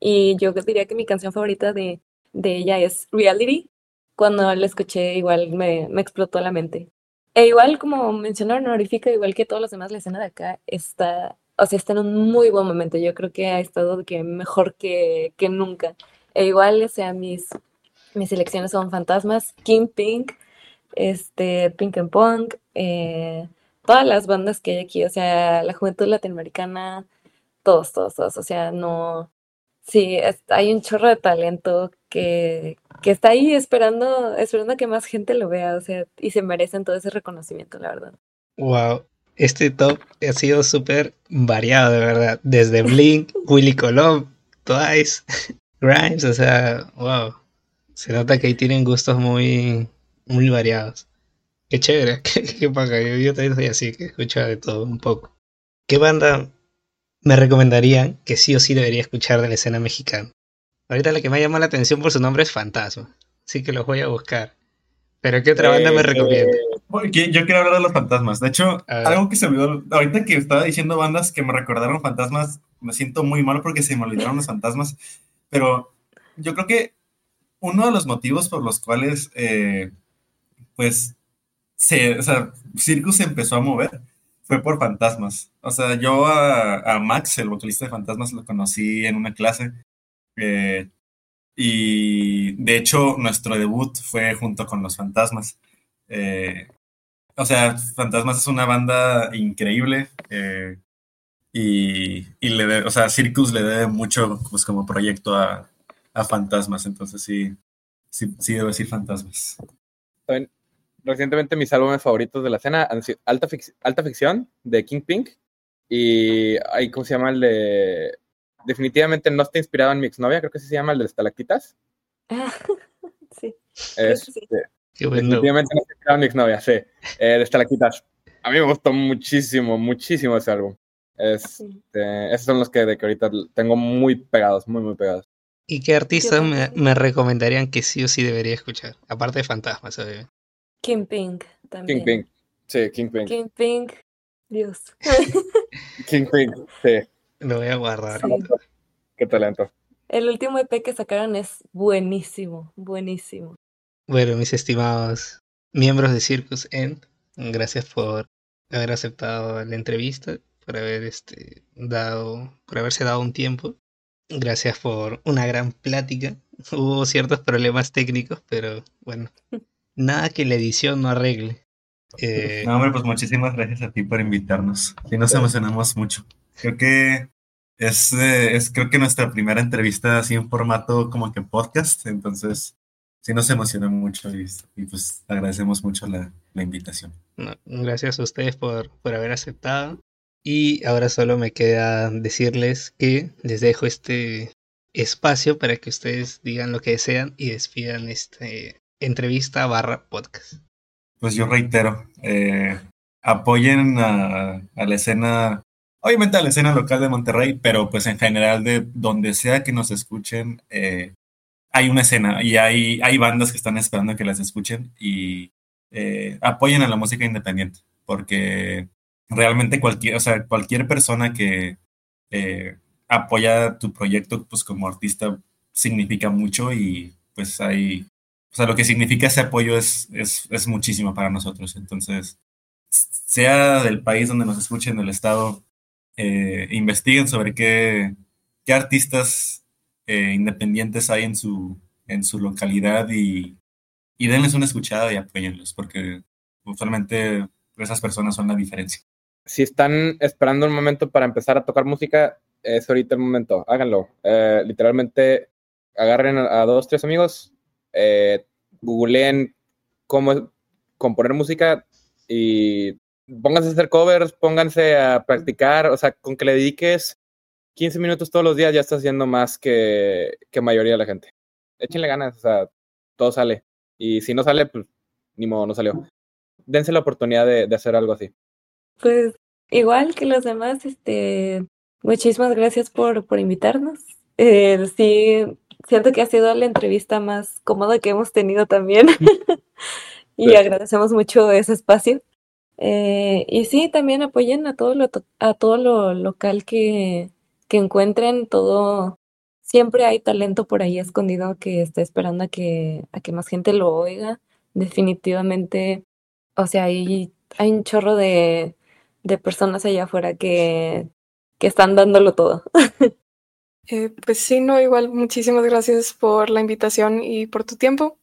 Y yo diría que mi canción favorita de, de ella es Reality. Cuando la escuché, igual me, me explotó la mente. E igual, como mencionó honorífica, igual que todos los demás, la escena de acá está, o sea, está en un muy buen momento. Yo creo que ha estado que mejor que, que nunca. E igual, o sea, mis, mis selecciones son Fantasmas, King Pink, este, Pink and Punk, eh, todas las bandas que hay aquí, o sea, la juventud latinoamericana, todos, todos, todos, o sea, no, sí, hay un chorro de talento que, que está ahí esperando, esperando que más gente lo vea, o sea, y se merecen todo ese reconocimiento, la verdad. Wow. Este top ha sido súper variado, de verdad. Desde Blink, [laughs] Willy Colón, Twice, [laughs] Grimes, o sea, wow. Se nota que ahí tienen gustos muy, muy variados. Qué chévere, [laughs] qué, qué paja. Yo, yo también soy así, que escucho de todo un poco. ¿Qué banda me recomendarían que sí o sí debería escuchar de la escena mexicana? Ahorita la que me ha llamado la atención por su nombre es Fantasma, así que los voy a buscar. Pero ¿qué otra banda me Eh, recomienda? Porque Yo quiero hablar de los fantasmas. De hecho, algo que se me olvidó, ahorita que estaba diciendo bandas que me recordaron fantasmas, me siento muy mal porque se me olvidaron los fantasmas, pero yo creo que uno de los motivos por los cuales, eh, pues, se, o sea, Circus se empezó a mover fue por fantasmas. O sea, yo a, a Max, el vocalista de Fantasmas, lo conocí en una clase. eh, y de hecho, nuestro debut fue junto con los fantasmas. Eh, o sea, Fantasmas es una banda increíble. eh, y, y le debe- o sea, Circus le debe mucho pues, como proyecto a, a Fantasmas. Entonces sí, sí, sí debo decir Fantasmas. también, recientemente mis álbumes favoritos de la escena han sido Alta, Fic- Alta Ficción de King Pink y ahí, ¿cómo se llama? El de... Definitivamente no está inspirado en mi exnovia, creo que se llama el de Estalactitas. Ah, [laughs] sí. Sí. Este, Qué bueno. Definitivamente no está inspirado en mi exnovia, sí. Eh, de Estalactitas. A mí me gustó muchísimo, muchísimo ese álbum. Es, sí. eh, esos son los que, de que ahorita tengo muy pegados, muy, muy pegados. ¿Y qué artistas me, me recomendarían que sí o sí debería escuchar? Aparte de Fantasmas, obviamente. King Pink también. King Pink. Sí, King Pink. King Pink. Dios. [laughs] King Pink, sí. Lo voy a guardar. Sí. Qué talento. El último EP que sacaron es buenísimo, buenísimo. Bueno, mis estimados miembros de Circus End, gracias por haber aceptado la entrevista, por haber este dado, por haberse dado un tiempo. Gracias por una gran plática. [laughs] Hubo ciertos problemas técnicos, pero bueno, [laughs] nada que la edición no arregle. Eh, No, hombre, pues muchísimas gracias a ti por invitarnos. Sí, nos emocionamos mucho. Creo que es, eh, es creo que nuestra primera entrevista así en formato como que podcast, entonces sí nos emociona mucho y, y pues agradecemos mucho la, la invitación. No, gracias a ustedes por, por haber aceptado. Y ahora solo me queda decirles que les dejo este espacio para que ustedes digan lo que desean y despidan este entrevista barra podcast. Pues yo reitero, eh, apoyen a, a la escena, obviamente a la escena local de Monterrey, pero pues en general de donde sea que nos escuchen, eh, hay una escena y hay, hay bandas que están esperando que las escuchen y eh, apoyen a la música independiente, porque realmente cualquier, o sea, cualquier persona que eh, apoya tu proyecto, pues como artista, significa mucho y pues hay, o sea, lo que significa ese apoyo es, es, es muchísimo para nosotros. Entonces, sea del país donde nos escuchen, del estado, eh, investiguen sobre qué, qué artistas eh, independientes hay en su, en su localidad y, y denles una escuchada y apóyenlos, porque usualmente esas personas son la diferencia. Si están esperando un momento para empezar a tocar música, es ahorita el momento. Háganlo. Eh, literalmente, agarren a, dos, tres amigos, eh, googleen cómo componer música y pónganse a hacer covers, pónganse a practicar. O sea, con que le dediques 15 minutos todos los días ya está haciendo más que, que mayoría de la gente. Échenle ganas, o sea, todo sale. Y si no sale, pues ni modo, no salió. Dense la oportunidad de, de hacer algo así. Pues igual que los demás, este, muchísimas gracias por, por invitarnos. Eh, sí, siento que ha sido la entrevista más cómoda que hemos tenido también. [laughs] [laughs] y Sí. agradecemos mucho ese espacio. Eh, y sí, también apoyen a todo lo, a todo lo local que, que encuentren, todo, siempre hay talento por ahí escondido que está esperando a que, a que más gente lo oiga. Definitivamente, o sea, hay, hay un chorro de, de personas allá afuera que, que están dándolo todo. [laughs] Eh, pues sí, no, igual muchísimas gracias por la invitación y por tu tiempo.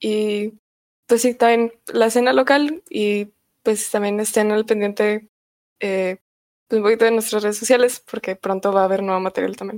Y pues sí, también la escena local y pues también estén al pendiente eh, un poquito de nuestras redes sociales porque pronto va a haber nuevo material también.